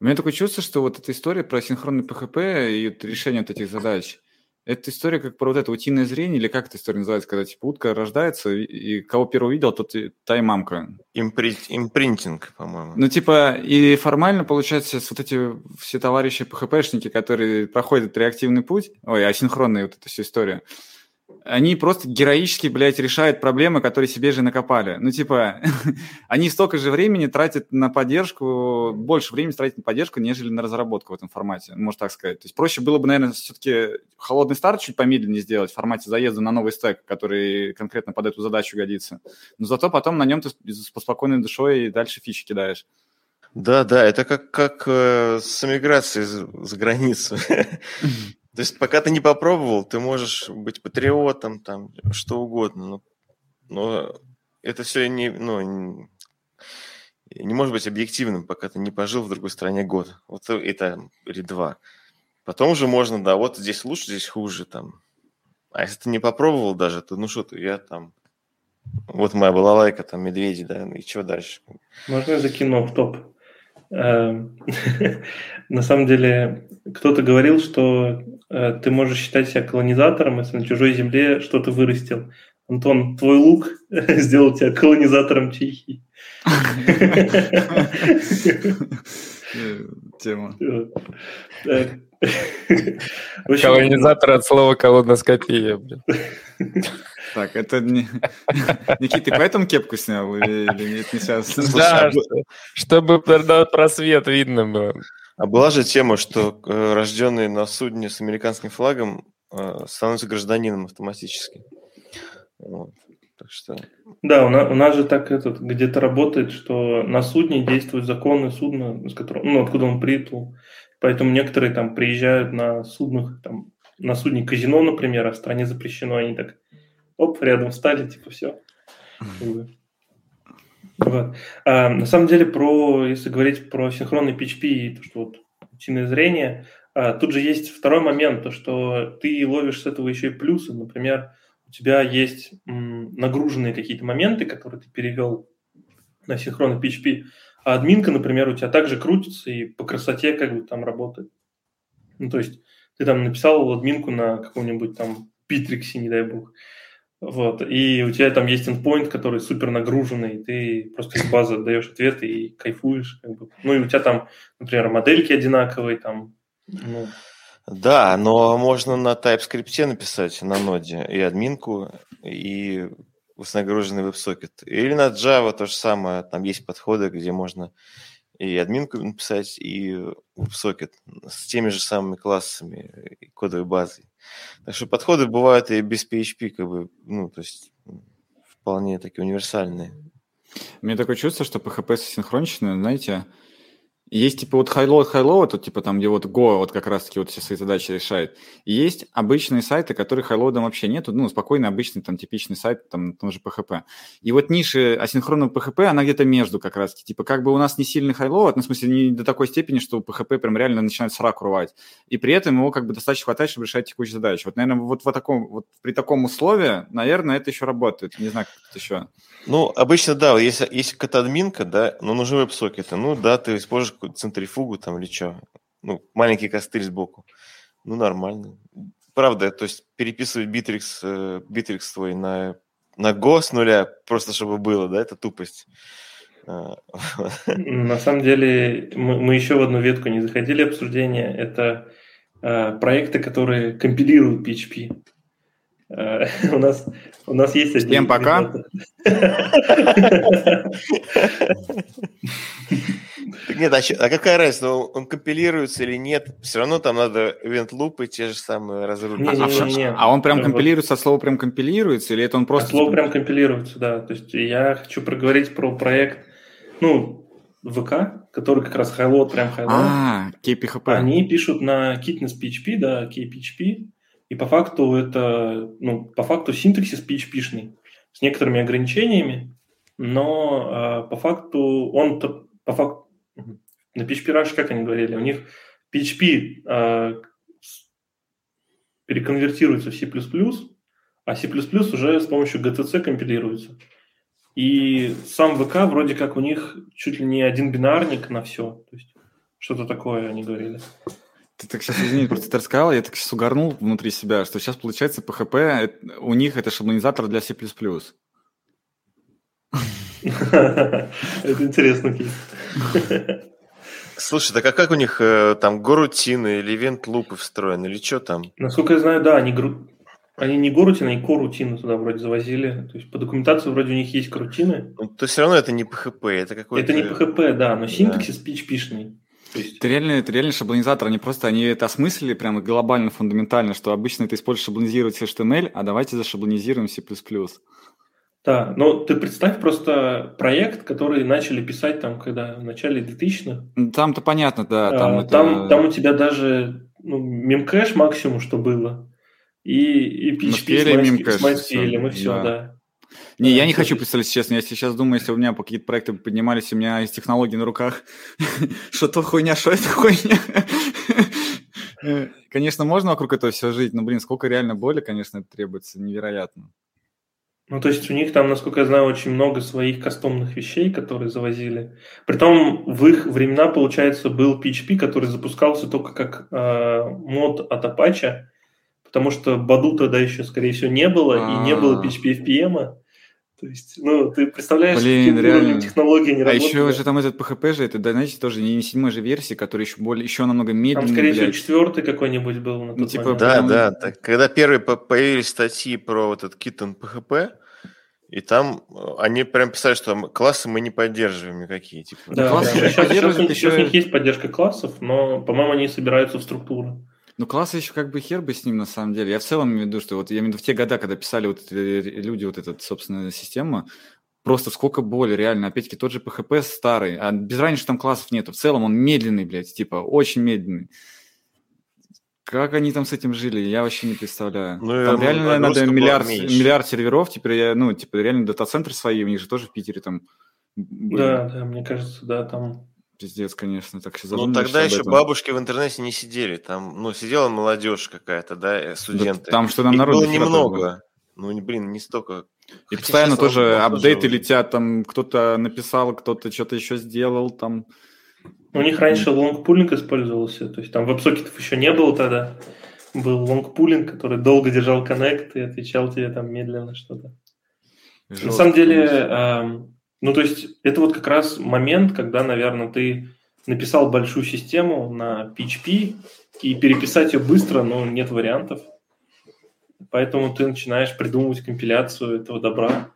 У меня такое чувство, что вот эта история про синхронный PHP и решение вот этих задач, это история как про вот это утиное зрение, или как эта история называется, когда типа утка рождается, и кого первый увидел, тот и та и мамка. Импри... Импринтинг, по-моему. Ну, типа, и формально, получается, вот эти все товарищи PHP-шники, которые проходят реактивный путь, ой, асинхронная вот эта вся история, они просто героически, блядь, решают проблемы, которые себе же накопали. Ну, типа, [LAUGHS] они столько же времени тратят на поддержку, больше времени тратят на поддержку, нежели на разработку в этом формате, можно так сказать. То есть проще было бы, наверное, все-таки холодный старт чуть помедленнее сделать в формате заезда на новый стек, который конкретно под эту задачу годится. Но зато потом на нем ты с спокойной душой и дальше фичи кидаешь. Да, да, это как, как э, с эмиграцией за, за границу. [LAUGHS] То есть пока ты не попробовал, ты можешь быть патриотом, там, что угодно, но, но это все не, ну, не, не может быть объективным, пока ты не пожил в другой стране год. Вот это или два. Потом уже можно, да, вот здесь лучше, здесь хуже, там. А если ты не попробовал даже, то ну что ты, я там... Вот моя была лайка, там, медведи, да, и что дальше? Можно я закину в топ? Эм, [LAUGHS] на самом деле, кто-то говорил, что э, ты можешь считать себя колонизатором, если на чужой земле что-то вырастил. Антон, твой лук [LAUGHS] сделал тебя колонизатором Чехии. Тема. [LAUGHS] Колонизатор от слова колоноскопия. Так, это не... [LAUGHS] Никита, ты поэтому кепку снял или, или нет, не сейчас? Да, чтобы просвет видно было. А была же тема, что э, рожденный на судне с американским флагом э, становится гражданином автоматически. Вот. Так что... Да, у нас, у нас же так этот где-то работает, что на судне действуют законы судна, с которого, ну, откуда он приплыл. Поэтому некоторые там приезжают на судных, там, на судне казино, например, а в стране запрещено, они так оп, рядом встали, типа все. Вот. А, на самом деле, про, если говорить про синхронный PHP и то, что вот утиное зрение, а, тут же есть второй момент, то, что ты ловишь с этого еще и плюсы. Например, у тебя есть м, нагруженные какие-то моменты, которые ты перевел на синхронный PHP, а админка, например, у тебя также крутится и по красоте как бы там работает. Ну, то есть ты там написал админку на каком-нибудь там Битриксе, не дай бог, Вот, и у тебя там есть endpoint, который супер нагруженный, ты просто из базы отдаешь ответы и кайфуешь. Как бы. Ну и у тебя там, например, модельки одинаковые, там, ну, Да, но можно на TypeScript написать на ноде и админку, и нагруженный веб-сокет. Или на Java то же самое. Там есть подходы, где можно и админку написать, и WebSocket с теми же самыми классами и кодовой базой. Так что подходы бывают и без PHP, как бы, ну, то есть вполне такие универсальные. У меня такое чувство, что PHP синхроничное, знаете, есть типа вот highload, highload, вот типа там, где вот Go вот как раз-таки вот все свои задачи решает. И есть обычные сайты, которые highload ом вообще нету, ну, спокойный, обычный, там, типичный сайт, там, на же PHP. И вот ниши асинхронного PHP, она где-то между как раз-таки. Типа как бы у нас не сильный highload, ну, в смысле, не до такой степени, что PHP прям реально начинает срак рвать. И при этом его как бы достаточно хватает, чтобы решать текущие задачи. Вот, наверное, вот, в таком, вот при таком условии, наверное, это еще работает. Не знаю, как это еще. Ну, обычно, да, если, если админка, да, но нужны веб-сокеты, ну, да, ты используешь какую-то центрифугу там или что, ну, маленький костыль сбоку, ну, нормально. Правда, то есть переписывать битрикс, э, битрикс твой на, на Go с нуля, просто чтобы было, да, это тупость. А, на самом деле, мы, мы еще в одну ветку не заходили обсуждения, это э, проекты, которые компилируют PHP. Э, у нас, у нас есть... Всем пока. [LAUGHS] Нет, а, а какая разница, он компилируется или нет? Все равно там надо event-лупы те же самые разрубить. А, а он прям компилируется, от слова прям компилируется, или это он просто... От слова прям компилируется, да. То есть я хочу проговорить про проект, ну, ВК, который как раз Highload, прям Highload. А, KPHP. Они пишут на Kitness PHP, да, KPHP, и по факту это, ну, по факту синтаксис PHP-шный с некоторыми ограничениями, но э, по факту он, по факту, на PHP Rush, как они говорили, у них PHP э, а, переконвертируется в C++, а C++ уже с помощью GTC компилируется. И сам ВК вроде как у них чуть ли не один бинарник на все. То есть что-то такое они говорили. Ты так сейчас, извини, просто ты рассказал, я так сейчас угорнул внутри себя, что сейчас получается PHP, у них это шаблонизатор для C++. [LAUGHS] Это интересно, Кит. Слушай, так а как у них э, там горутины или ивент-лупы встроены, или что там? Насколько я знаю, да, они, гру... они не горутины, они корутины туда вроде завозили. То есть по документации вроде у них есть корутины. Ну, то все равно это не PHP, это какой-то... Это не PHP, да, но синтаксис да. PHP-шный. Есть... Это реально, это реально шаблонизатор, они просто, они это осмыслили прямо глобально, фундаментально, что обычно ты используешь шаблонизировать HTML, а давайте зашаблонизируем C++. Да, но ты представь просто проект, который начали писать там, когда в начале 2000-х. Ну, там-то понятно, да. Там, а, это... там, там у тебя даже ну, мемкэш максимум, что было, и, и PHP с, MySQL, и все, да. да. Не, я не хочу представлять, честно. Я сейчас думаю, если у меня какие-то проекты поднимались, у меня из технологий на руках, [LAUGHS] что то хуйня, что это хуйня. [LAUGHS] Конечно, можно вокруг этого все жить, но, блин, сколько реально боли, конечно, это требуется невероятно. Ну, то есть у них там, насколько я знаю, очень много своих кастомных вещей, которые завозили. Притом в их времена, получается, был PHP, который запускался только как э, мод от Apache, потому что Баду тогда еще, скорее всего, не было, А-а-а. и не было PHP FPM. То есть, ну, ты представляешь, Блин, реально. технологии не а работают. А еще же там этот PHP же, это, да, знаете, тоже не седьмой же версии, который еще более, еще намного медленнее. Там, скорее всего, четвертый какой-нибудь был на тот ну, типа, Да, там... да. Так, когда первые появились статьи про вот этот Kitten PHP, и там э, они прям писали, что классы мы не поддерживаем никакие. Типа. Да, классы да. Сейчас, сейчас, сейчас, у них есть поддержка классов, но, по-моему, они собираются в структуру. Ну, класс еще как бы хер бы с ним, на самом деле. Я в целом имею в виду, что вот я имею в виду в те годы, когда писали вот люди вот эта, собственно, система, просто сколько боли, реально. Опять-таки тот же PHP старый, а без разницы там классов нету. В целом он медленный, блядь, типа очень медленный. Как они там с этим жили, я вообще не представляю. Ну, там реально надо миллиард, миллиард серверов, теперь я, ну, типа, реально дата-центры свои, у них же тоже в Питере там были. Да, да, мне кажется, да, там Пиздец, конечно, так все Ну, тогда еще этом. бабушки в интернете не сидели. Там, ну, сидела молодежь какая-то, да, э, студенты. Да, там что там народу было немного. Было. Ну, блин, не столько. И Хотя постоянно тоже апдейты летят, там кто-то написал, кто-то что-то еще сделал, там. У них раньше лонгпульник использовался, то есть там веб-сокетов еще не было тогда. был лонгпулинг, который долго держал коннект и отвечал тебе там медленно что-то. На самом деле, ну то есть это вот как раз момент, когда, наверное, ты написал большую систему на PHP, и переписать ее быстро, но нет вариантов. Поэтому ты начинаешь придумывать компиляцию этого добра.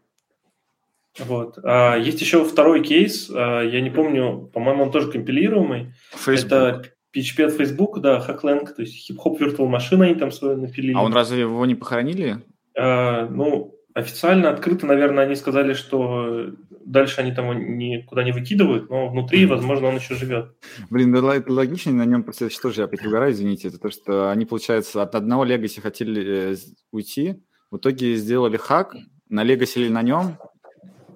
Вот. А есть еще второй кейс, а, я не помню, по-моему, он тоже компилируемый. Facebook. Это PHP от Facebook, да, Hacklang, то есть хип-хоп Virtual Machine они там свою напилили. А он разве его не похоронили? А, ну, официально, открыто, наверное, они сказали, что дальше они там никуда не выкидывают, но внутри, возможно, он еще живет. Блин, да это логично, на нем просто тоже я опять угораю, извините, это то, что они, получается, от одного Legacy хотели э, уйти, в итоге сделали хак, на Legacy или на нем,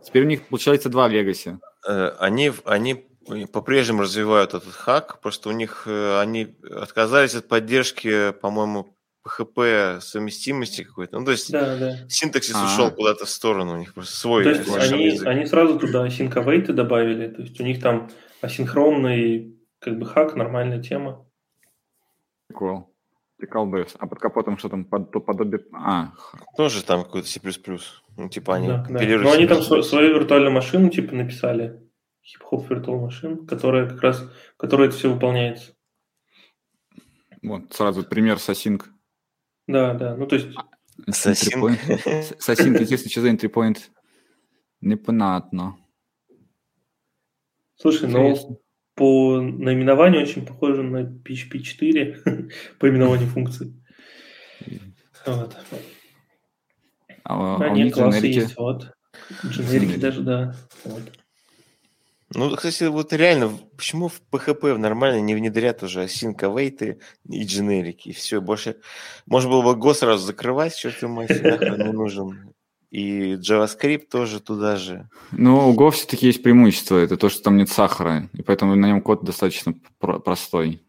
теперь у них, получается, два Legacy. Э, они, они по-прежнему развивают этот хак, просто у них э, они отказались от поддержки, по-моему, PHP совместимости какой-то. Ну, то есть да, да. синтаксис А-а-а. ушел куда-то в сторону, у них просто свой. То есть они, они сразу туда синковейты добавили, то есть у них там асинхронный как бы хак, нормальная тема. Прикол. Прикол А под капотом что там под, подобие... А. Тоже там какой-то C++. Ну, типа они да, да. Ну, они там свою, свою виртуальную машину типа написали. Hip-Hop Virtual Machine, которая как раз, которая это все выполняется. Вот, сразу пример с Async да, да. Ну, то есть... Сасін. Сасін, если что за entry point? Непонятно. Слушай, ну по наименованию очень похоже на PHP 4 [LAUGHS] по именованию функций. Вот. А, а, а нет, классы есть, вот. Дженерики даже, да. Вот. Ну, кстати, вот реально, почему в PHP нормально не внедрят уже async await и дженерики, и все, больше... Можно было бы Go сразу закрывать, черт мать, нахрен не нужен. И JavaScript тоже туда же. Ну, у Go все-таки есть преимущество, это то, что там нет сахара, и поэтому на нем код достаточно про- простой.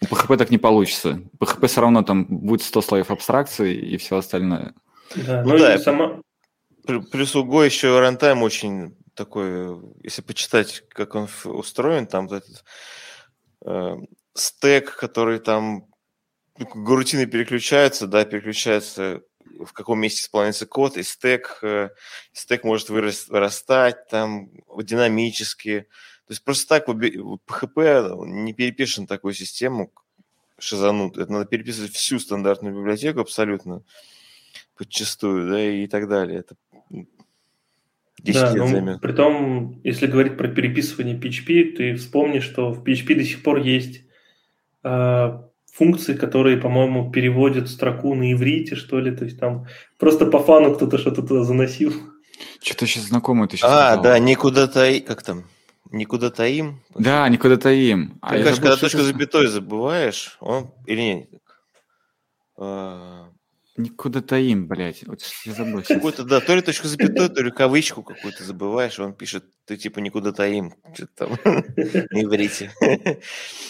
У PHP так не получится. У PHP все равно там будет 100 слоев абстракции и все остальное. Да, ну, ну да, сама... Плюс у Go еще рантайм очень такой, если почитать, как он устроен, там этот э, стек, который там ну, гарутины переключаются, да, переключается в каком месте исполняется код, и стек, э, стек может вырас, вырастать там динамически. То есть просто так PHP не перепишем такую систему шизанут. Это надо переписывать всю стандартную библиотеку абсолютно подчастую, да, и так далее. Это 10 да, лет ну, займет. Притом, если говорить про переписывание PHP, ты вспомни, что в PHP до сих пор есть э, функции, которые, по-моему, переводят строку на иврите, что ли. То есть там просто по фану кто-то что-то туда заносил. Что-то сейчас знакомое ты сейчас А, сказал. да, никуда таи... Как там? Никуда таим? Да, никуда таим. А Мне когда точку запятой забываешь, он... Или нет? Никуда таим, блядь. Вот я забыл. Какой-то, да, то ли точку запятой, то ли кавычку какую-то забываешь, он пишет, ты типа никуда таим. Что-то там [LAUGHS] не врите.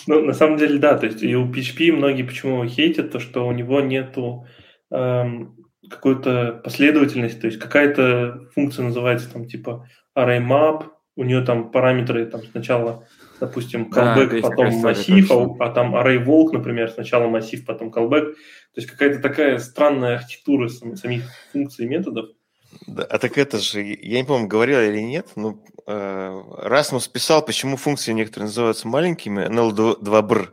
Ну, на самом деле, да, то есть и у PHP многие почему хейтят, то, что у него нету эм, какой-то последовательности, то есть какая-то функция называется там типа array map, у нее там параметры там сначала допустим, callback, да, потом массив, а, а там array walk, например, сначала массив, потом callback. То есть какая-то такая странная архитектура самих функций и методов. Да, а так это же, я не помню, говорил или нет, но э, Расмус писал, почему функции некоторые называются маленькими, NL2BR,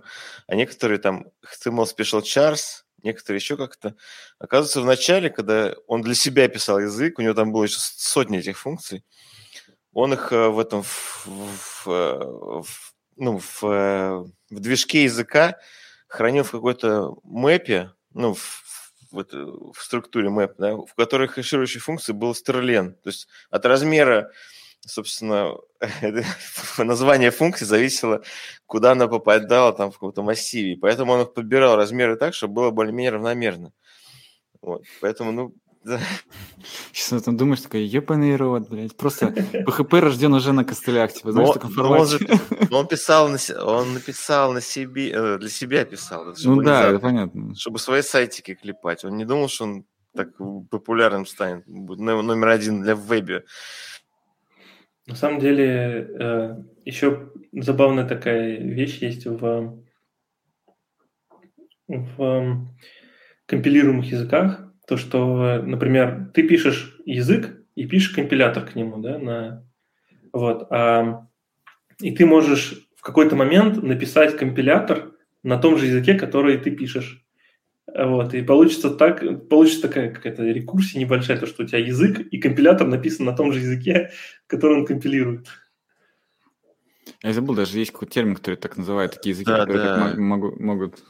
а некоторые там HTML Special Chars, некоторые еще как-то. Оказывается, в начале, когда он для себя писал язык, у него там было еще сотни этих функций, он их э, в этом, в, в, э, в, ну, в, э, в движке языка хранил в какой-то мэпе, ну, в, в, в структуре мэп, да, в которой хэширующей функции был стерлен. То есть от размера, собственно, [LAUGHS] название функции зависело, куда она попадала там в каком-то массиве. Поэтому он их подбирал размеры так, чтобы было более-менее равномерно. Вот. Поэтому, ну, Сейчас там думаешь, такой, ебаный рот, блядь. Просто PHP рожден уже на костылях, типа, знаешь, такой он, же, он писал, на, он написал на себе, э, для себя писал. Ну да, это понятно. Чтобы свои сайтики клепать. Он не думал, что он так популярным станет, будет номер один для вебе. На самом деле, э, еще забавная такая вещь есть в в компилируемых языках, то, что, например, ты пишешь язык и пишешь компилятор к нему, да, на, вот, а, и ты можешь в какой-то момент написать компилятор на том же языке, который ты пишешь. Вот, и получится так, получится такая какая-то рекурсия небольшая, то, что у тебя язык и компилятор написан на том же языке, который он компилирует. Я забыл, даже есть какой-то термин, который так называют, такие языки, да, которые да. так могут, могут...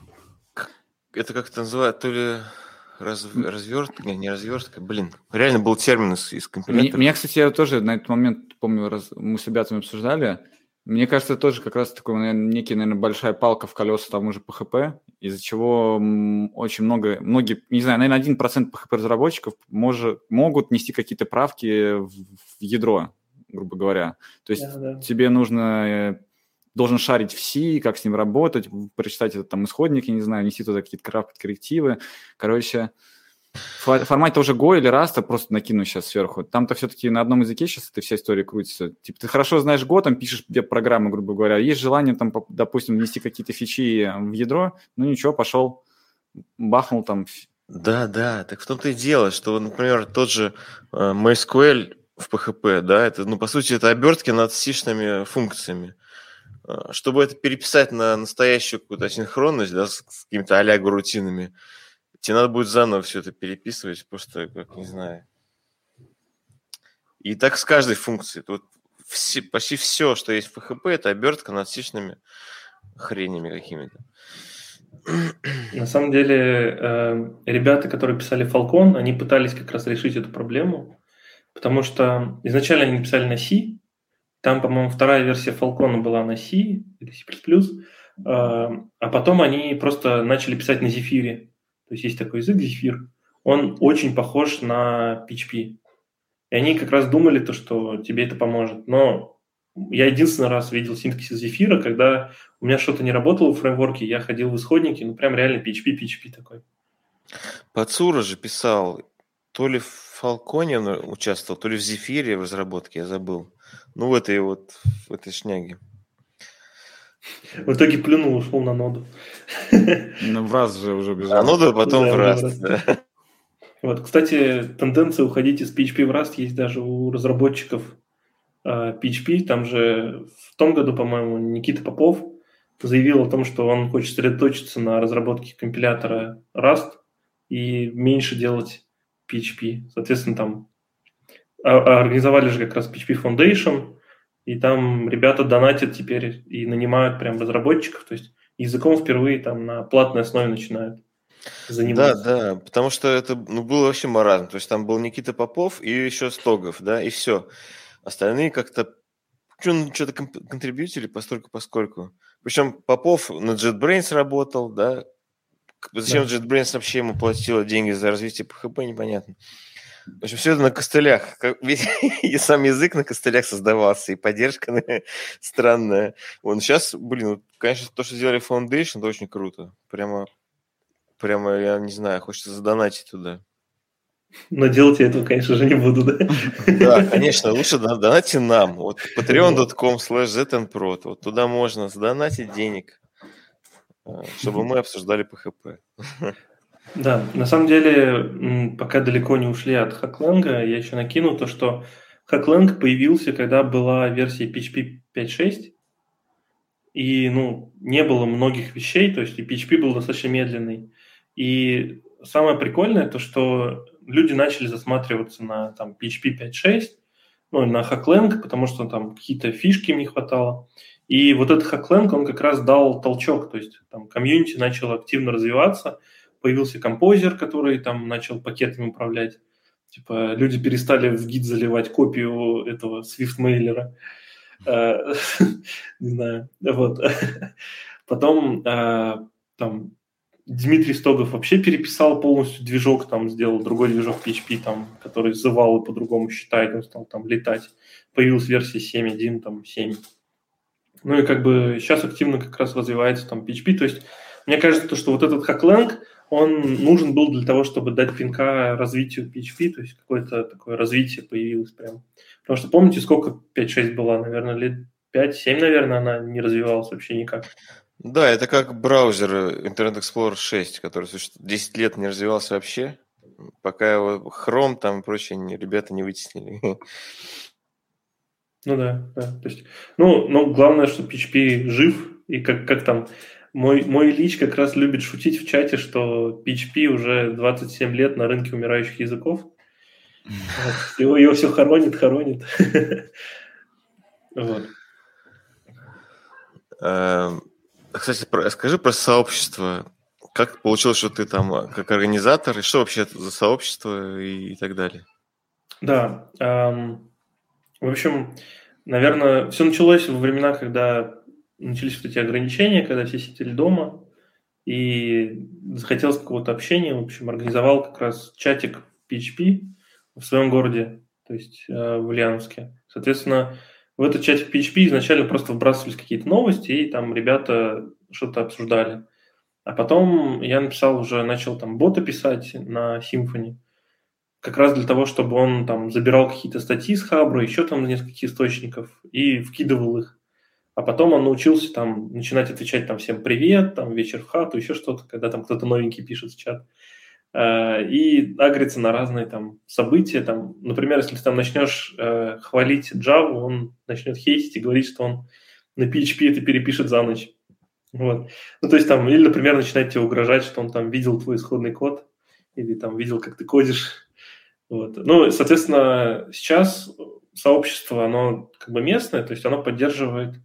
Это как это называют, то ли раз, развертка, не, развертка, блин, реально был термин из, из компилятора. Меня, кстати, я тоже на этот момент, помню, раз, мы с ребятами обсуждали, мне кажется, это тоже как раз такой, наверное, некий, наверное, большая палка в колеса тому же PHP, из-за чего очень много, многие, не знаю, наверное, 1% PHP-разработчиков может, могут нести какие-то правки в, в ядро, грубо говоря. То есть да, да. тебе нужно э, должен шарить в C, как с ним работать, прочитать этот там исходник, я не знаю, нести туда какие-то коррективы. Короче, в формате тоже Go или Rust просто накину сейчас сверху. Там-то все-таки на одном языке сейчас эта вся история крутится. Типа ты хорошо знаешь Go, там пишешь где программы, грубо говоря. Есть желание там, допустим, внести какие-то фичи в ядро, ну ничего, пошел, бахнул там. Да, да, так в том-то и дело, что, например, тот же э, MySQL в PHP, да, это, ну, по сути, это обертки над сишными функциями. Э, чтобы это переписать на настоящую какую-то синхронность, да, с, с какими-то а рутинами, тебе надо будет заново все это переписывать, просто, как не знаю. И так с каждой функцией. Тут все, почти все, что есть в PHP, это обертка над сишными хренями какими-то. На самом деле, э, ребята, которые писали Falcon, они пытались как раз решить эту проблему, потому что изначально они написали на C, там, по-моему, вторая версия Falcon была на C или C++, а, а потом они просто начали писать на Zephyr. То есть есть такой язык Zephyr. Он очень похож на PHP. И они как раз думали, то, что тебе это поможет. Но я единственный раз видел синтаксис Zephyr, когда у меня что-то не работало в фреймворке, я ходил в исходники, ну прям реально PHP, PHP такой. Пацура же писал, то ли в Falcon он участвовал, то ли в Зефире в разработке, я забыл. Ну, в этой вот, в этой шняге. В итоге плюнул, ушел на ноду. Ну, в раз же уже бежал. А ноду потом да, в раз, да. Вот, кстати, тенденция уходить из PHP в Rust есть даже у разработчиков PHP. А, Там же в том году, по-моему, Никита Попов заявил о том, что он хочет сосредоточиться на разработке компилятора Rust и меньше делать PHP. Соответственно, там организовали же как раз PHP Foundation, и там ребята донатят теперь и нанимают прям разработчиков, то есть языком впервые там на платной основе начинают заниматься. Да, да, потому что это ну, было вообще маразм. То есть там был Никита Попов и еще Стогов, да, и все. Остальные как-то ну, что-то контрибьютили постольку поскольку. Причем Попов на JetBrains работал, да. Зачем да. JetBrains вообще ему платила деньги за развитие PHP, непонятно. В общем, все это на костылях. [LAUGHS] Ведь и сам язык на костылях создавался, и поддержка [LAUGHS] странная. Вон сейчас, блин, конечно, то, что сделали Foundation, это очень круто. Прямо, прямо, я не знаю, хочется задонатить туда. Но делать я этого, конечно же, не буду, да? Да, [LAUGHS] конечно, лучше донатьте нам. Вот patreon.com slash. Вот туда можно задонатить денег, э, чтобы мы обсуждали PHP. Да, на самом деле, пока далеко не ушли от Хакленга, я еще накину то, что Хакленг появился, когда была версия PHP 5.6, и ну, не было многих вещей, то есть и PHP был достаточно медленный. И самое прикольное то, что люди начали засматриваться на там, PHP 5.6, ну, на Hacklang, потому что там какие-то фишки им не хватало. И вот этот Hacklang, он как раз дал толчок, то есть там комьюнити начал активно развиваться – появился композер, который там начал пакетами управлять. Типа люди перестали в гид заливать копию этого Swift-мейлера. Э, [LAUGHS] не знаю. Вот. [LAUGHS] Потом э, там Дмитрий Стогов вообще переписал полностью движок, там сделал другой движок PHP, там, который зывал и по-другому считает, он стал там летать. Появилась версия 7.1, там 7. Ну и как бы сейчас активно как раз развивается там PHP. То есть мне кажется, что вот этот Hacklang, он нужен был для того, чтобы дать пинка развитию PHP, то есть какое-то такое развитие появилось прям. Потому что помните, сколько 5-6 была, наверное, лет 5-7, наверное, она не развивалась вообще никак. Да, это как браузер Internet Explorer 6, который 10 лет не развивался вообще, пока его Chrome там и прочие ребята не вытеснили. Ну да, да. То есть, ну, но главное, что PHP жив, и как, как там мой, мой Ильич как раз любит шутить в чате, что PHP уже 27 лет на рынке умирающих языков. Его, его все хоронит, хоронит. Вот. Эм, кстати, скажи про сообщество. Как получилось, что ты там как организатор, и что вообще это за сообщество и, и так далее? Да. Эм, в общем, наверное, все началось во времена, когда начались вот эти ограничения, когда все сидели дома, и захотелось какого-то общения, в общем, организовал как раз чатик PHP в своем городе, то есть э, в Ульяновске. Соответственно, в этот чатик PHP изначально просто вбрасывались какие-то новости, и там ребята что-то обсуждали. А потом я написал уже, начал там бота писать на Symfony, как раз для того, чтобы он там забирал какие-то статьи с Хабра, еще там нескольких источников и вкидывал их. А потом он научился там начинать отвечать там всем привет, там вечер в хату, еще что-то, когда там кто-то новенький пишет в чат. Э, и агрится на разные там события. Там, например, если ты там начнешь э, хвалить Java, он начнет хейтить и говорить, что он на PHP это перепишет за ночь. Вот. Ну, то есть там, или, например, начинает тебе угрожать, что он там видел твой исходный код, или там видел, как ты кодишь. Вот. Ну, соответственно, сейчас сообщество, оно как бы местное, то есть оно поддерживает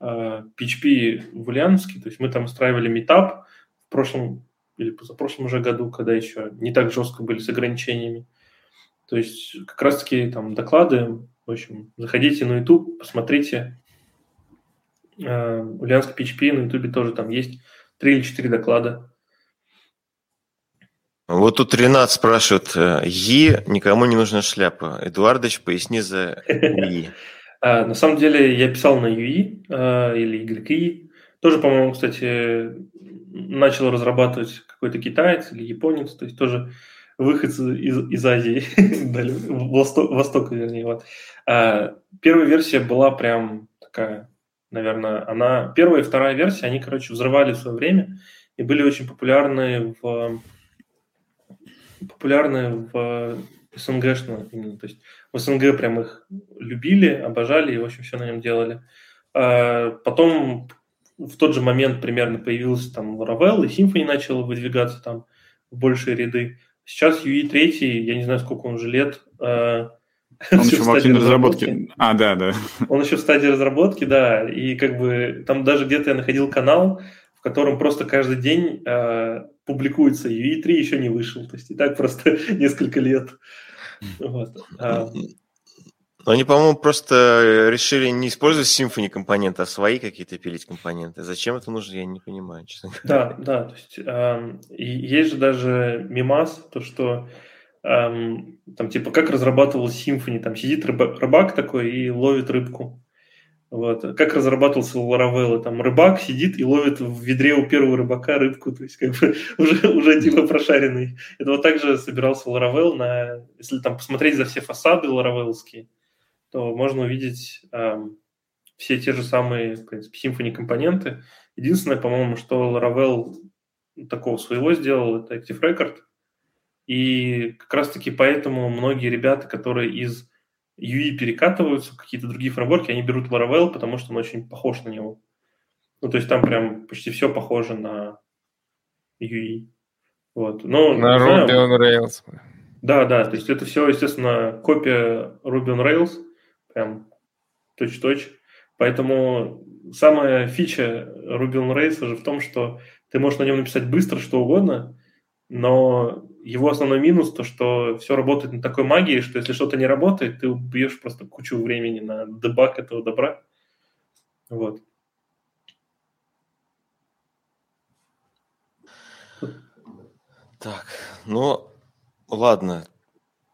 PHP в Ульяновске, то есть мы там устраивали метап в прошлом или позапрошлом уже году, когда еще не так жестко были с ограничениями. То есть как раз-таки там доклады, в общем, заходите на YouTube, посмотрите. Ульяновск PHP на YouTube тоже там есть три или четыре доклада. Вот тут Ренат спрашивает, э, Е, никому не нужна шляпа. Эдуардович, поясни за Е. [LAUGHS] А, на самом деле я писал на UI а, или YI. Тоже, по-моему, кстати, начал разрабатывать какой-то китаец или японец, то есть тоже выход из, из Азии, [LAUGHS] Восток, Востока, вернее. Вот. А, первая версия была прям такая, наверное, она... Первая и вторая версия, они, короче, взрывали в свое время и были очень популярны в популярны в СНГшно именно. То есть в СНГ прям их любили, обожали и, в общем, все на нем делали. А потом в тот же момент примерно появился там Laravel, и Symfony начал выдвигаться там в большие ряды. Сейчас UE 3, я не знаю, сколько он уже лет. А, [LAUGHS] он еще в активной разработке. А, да, да. Он еще в стадии разработки, да. И как бы там даже где-то я находил канал, в котором просто каждый день э, публикуется UE 3 еще не вышел. То есть и так просто [LAUGHS] несколько лет. Вот. А... Они, по-моему, просто решили не использовать Symfony компоненты, а свои какие-то пилить компоненты. Зачем это нужно, я не понимаю, честно Да, да. То есть, эм, есть же даже мимас, то, что эм, там типа как разрабатывал Symfony, там сидит рыбак такой и ловит рыбку. Вот. Как разрабатывался Laravel? Там рыбак сидит и ловит в ведре у первого рыбака рыбку, то есть как бы [LAUGHS] уже, уже типа прошаренный. Это вот так же собирался Laravel на... Если там посмотреть за все фасады ларавелские, то можно увидеть эм, все те же самые, в принципе, Symfony компоненты. Единственное, по-моему, что Laravel такого своего сделал, это Active Record. И как раз-таки поэтому многие ребята, которые из UI перекатываются какие-то другие фреймворки, они берут Laravel, потому что он очень похож на него. Ну, то есть там прям почти все похоже на UI. Вот. Но, на Ruby on Rails. Да, да, то есть это все, естественно, копия Ruby on Rails, прям точь-точь. Поэтому самая фича Ruby on Rails же в том, что ты можешь на нем написать быстро что угодно, но его основной минус то, что все работает на такой магии, что если что-то не работает, ты убьешь просто кучу времени на дебаг этого добра. Вот. Так, ну, ладно.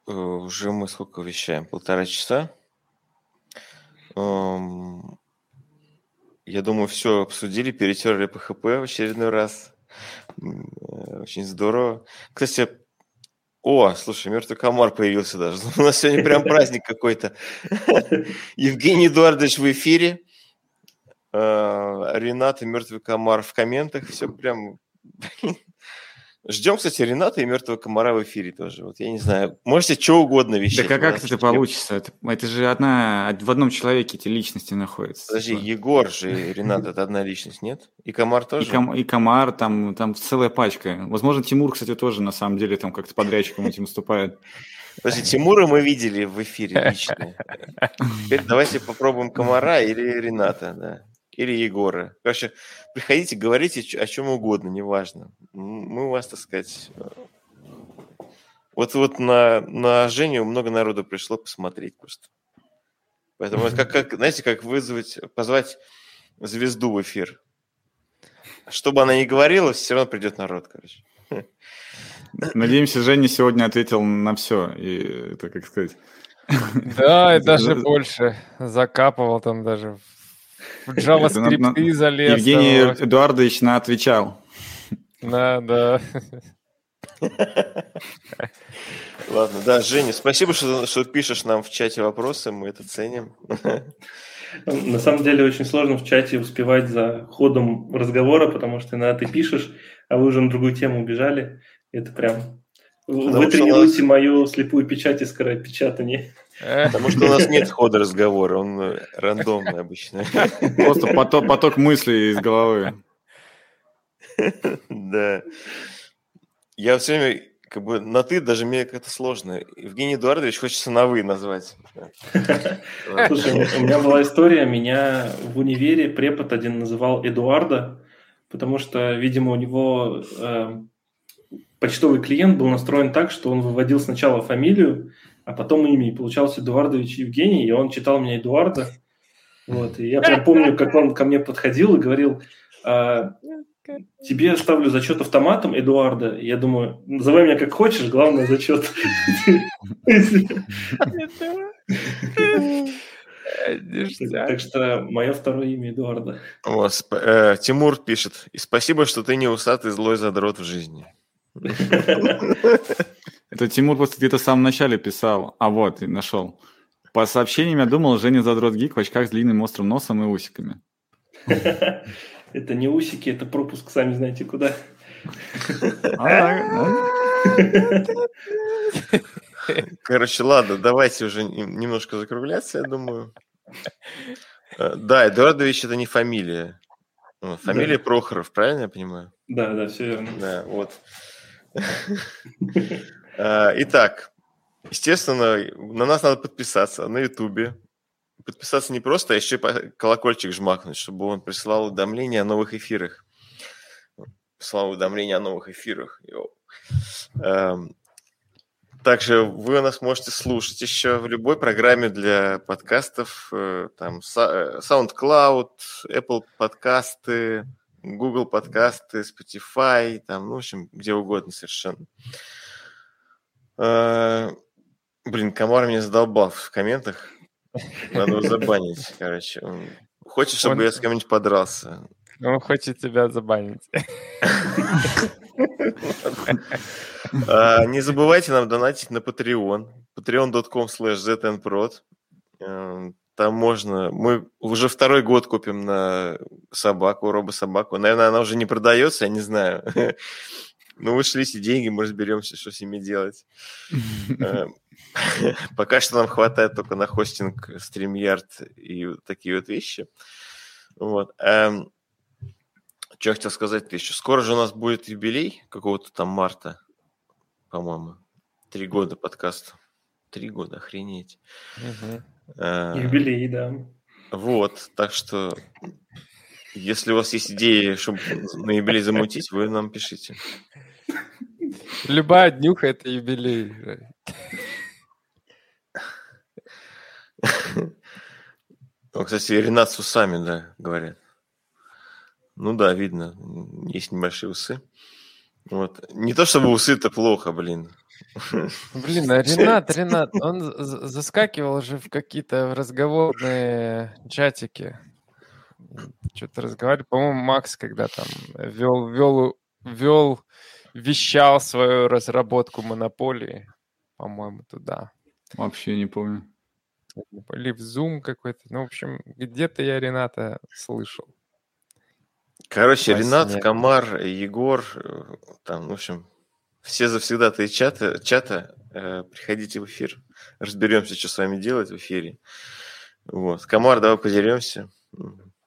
Э, уже мы сколько вещаем? Полтора часа. Эм, я думаю, все обсудили, перетерли ПХП в очередной раз. Э, очень здорово. Кстати, о, слушай, мертвый комар появился даже. [LAUGHS] У нас сегодня прям праздник какой-то. [LAUGHS] Евгений Эдуардович в эфире. Ренат и мертвый комар в комментах. Все прям... Ждем, кстати, Рената и мертвого комара в эфире тоже. Вот я не знаю, можете что угодно вещать. Да как это получится? Это, это же одна, в одном человеке эти личности находятся. Подожди, Егор же [LAUGHS] Ренат это одна личность, нет? И комар тоже? И, ком, и комар, там, там целая пачка. Возможно, Тимур, кстати, тоже на самом деле там как-то подрядчиком этим выступает. Подожди, Тимура мы видели в эфире лично. Теперь [LAUGHS] давайте попробуем комара или Рената, да или Егора. Короче, приходите, говорите о чем угодно, неважно. Мы у вас, так сказать... Вот, вот на, на Женю много народу пришло посмотреть просто. Поэтому это как, как, знаете, как вызвать, позвать звезду в эфир. Чтобы она не говорила, все равно придет народ, короче. Надеемся, Женя сегодня ответил на все. И это, как сказать... Да, и [LAUGHS] даже больше. Закапывал там даже в JavaScript залез. Евгений Эдуардович на отвечал. Да, да. Ладно, да, Женя, спасибо, что, что пишешь нам в чате вопросы, мы это ценим. На самом деле очень сложно в чате успевать за ходом разговора, потому что иногда ты пишешь, а вы уже на другую тему убежали. Это прям... Потому вы тренируете нас... мою слепую печать и скоропечатание. Потому что у нас нет хода разговора, он э, рандомный обычно. Просто поток, поток мыслей из головы. [LAUGHS] Да. Я все время как бы на ты даже мне как-то сложно. Евгений Эдуардович хочется на вы назвать. [LAUGHS] Слушай, у меня была история, меня в универе препод один называл Эдуарда, потому что, видимо, у него э, почтовый клиент был настроен так, что он выводил сначала фамилию, а потом имя. И получался Эдуардович Евгений, и он читал меня Эдуарда. Вот, и я прям помню, как он ко мне подходил и говорил, а, тебе ставлю зачет автоматом, Эдуарда. Я думаю, называй меня как хочешь, главное зачет. Так что мое второе имя Эдуарда. Э, Тимур пишет, и спасибо, что ты не усатый злой задрот в жизни. Это Тимур просто где-то в самом начале писал. А вот, и нашел. По сообщениям я думал, Женя задрот гик в очках с длинным острым носом и усиками. [LAUGHS] Это не усики, это пропуск, сами знаете куда. Короче, ладно, давайте уже немножко закругляться, я думаю. Э, да, Эдуардович это не фамилия. Фамилия Прохоров, правильно я понимаю? Да, да, все верно. Да, вот. Э, итак, естественно, на нас надо подписаться на Ютубе. Подписаться не просто, а еще колокольчик жмакнуть, чтобы он присылал уведомления о новых эфирах. Присылал уведомления о новых эфирах. Эм, также вы нас можете слушать еще в любой программе для подкастов, э, там э, SoundCloud, Apple подкасты, Google подкасты, Spotify, там, ну, в общем, где угодно совершенно. Э, блин, Комар меня задолбал в комментах. Надо его [LAUGHS] забанить, короче. Хочет, чтобы Он... я с кем-нибудь подрался. Он хочет тебя забанить. [LAUGHS] А, не забывайте нам донатить на Patreon. patreon.com slash znprod. Эм, там можно... Мы уже второй год купим на собаку, робособаку. Наверное, она уже не продается, я не знаю. [LAUGHS] Ну, вышлите деньги, мы разберемся, что с ними делать. [LAUGHS] Э, [LAUGHS] пока что нам хватает только на хостинг StreamYard и такие вот вещи. Вот. Эм, что я хотел сказать еще? Скоро же у нас будет юбилей какого-то там марта, по-моему. Три года подкаста. Три года, охренеть. Э, юбилей, да. Вот, так что если у вас есть идеи, чтобы на юбилей замутить, вы нам пишите. Любая днюха – это юбилей. Ну, кстати, Ренат с усами, да, говорят. Ну да, видно, есть небольшие усы. Вот. Не то чтобы усы это плохо, блин. Блин, а Ренат, Ренат, он заскакивал же в какие-то разговорные чатики. Что-то разговаривали. По-моему, Макс когда там вел, вел, вел вещал свою разработку монополии, по-моему, туда. Вообще не помню. Или в Zoom какой-то. Ну, в общем, где-то я Рената слышал. Короче, Ренат, Комар, Егор, э, там, в общем, все завсегда-то чата, чата э, приходите в эфир. Разберемся, что с вами делать в эфире. Вот. Комар, давай подеремся.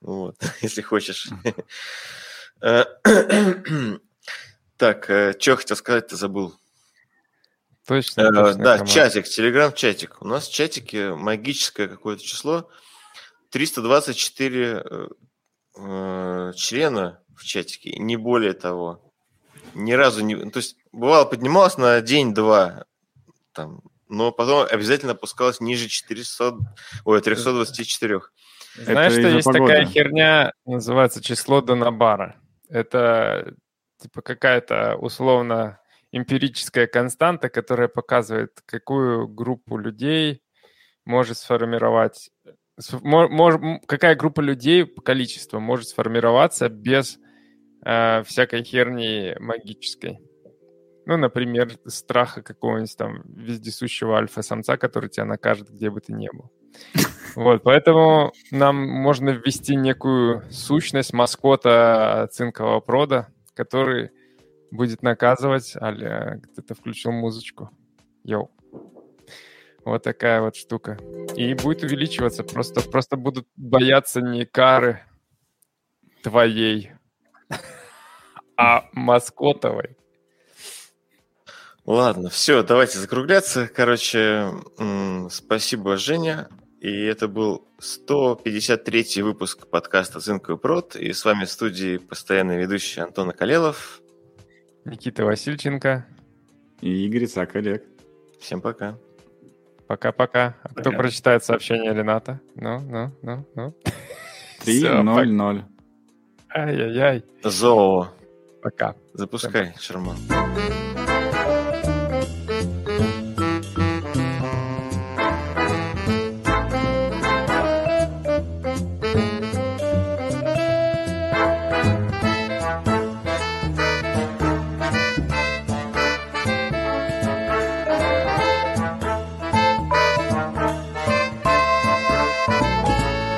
Вот, [LAUGHS] если хочешь. [CLEARS THROAT] Так, э, что хотел сказать-то забыл. Точно. Э, точно да, команда. чатик, телеграм-чатик. У нас в чатике магическое какое-то число. 324 э, э, члена в чатике, не более того. Ни разу не... То есть, бывало, поднималось на день-два, там, но потом обязательно опускалось ниже 400... Ой, 324. Знаешь, Это что есть погоды. такая херня, называется число Донабара. Это типа какая-то условно эмпирическая константа, которая показывает, какую группу людей может сформировать, мож, какая группа людей по количеству может сформироваться без э, всякой херни магической. Ну, например, страха какого-нибудь там вездесущего альфа-самца, который тебя накажет, где бы ты ни был. [LAUGHS] Вот, поэтому нам можно ввести некую сущность маскота цинкового прода, который будет наказывать. Аля, кто-то включил музычку. Йоу. Вот такая вот штука. И будет увеличиваться. Просто, просто будут бояться не кары твоей, а маскотовой. Ладно, все, давайте закругляться. Короче, спасибо, Женя. И это был 153 выпуск подкаста «Цинк и прод». И с вами в студии постоянный ведущий Антон Акалелов. Никита Васильченко. И Игорь Цак Олег. Всем пока. Пока-пока. А кто прочитает сообщение Рената? Ну, ну, ну, ну. [LAUGHS] 3-0-0. Ай-яй-яй. Зоо. Пока. Запускай, Шарман.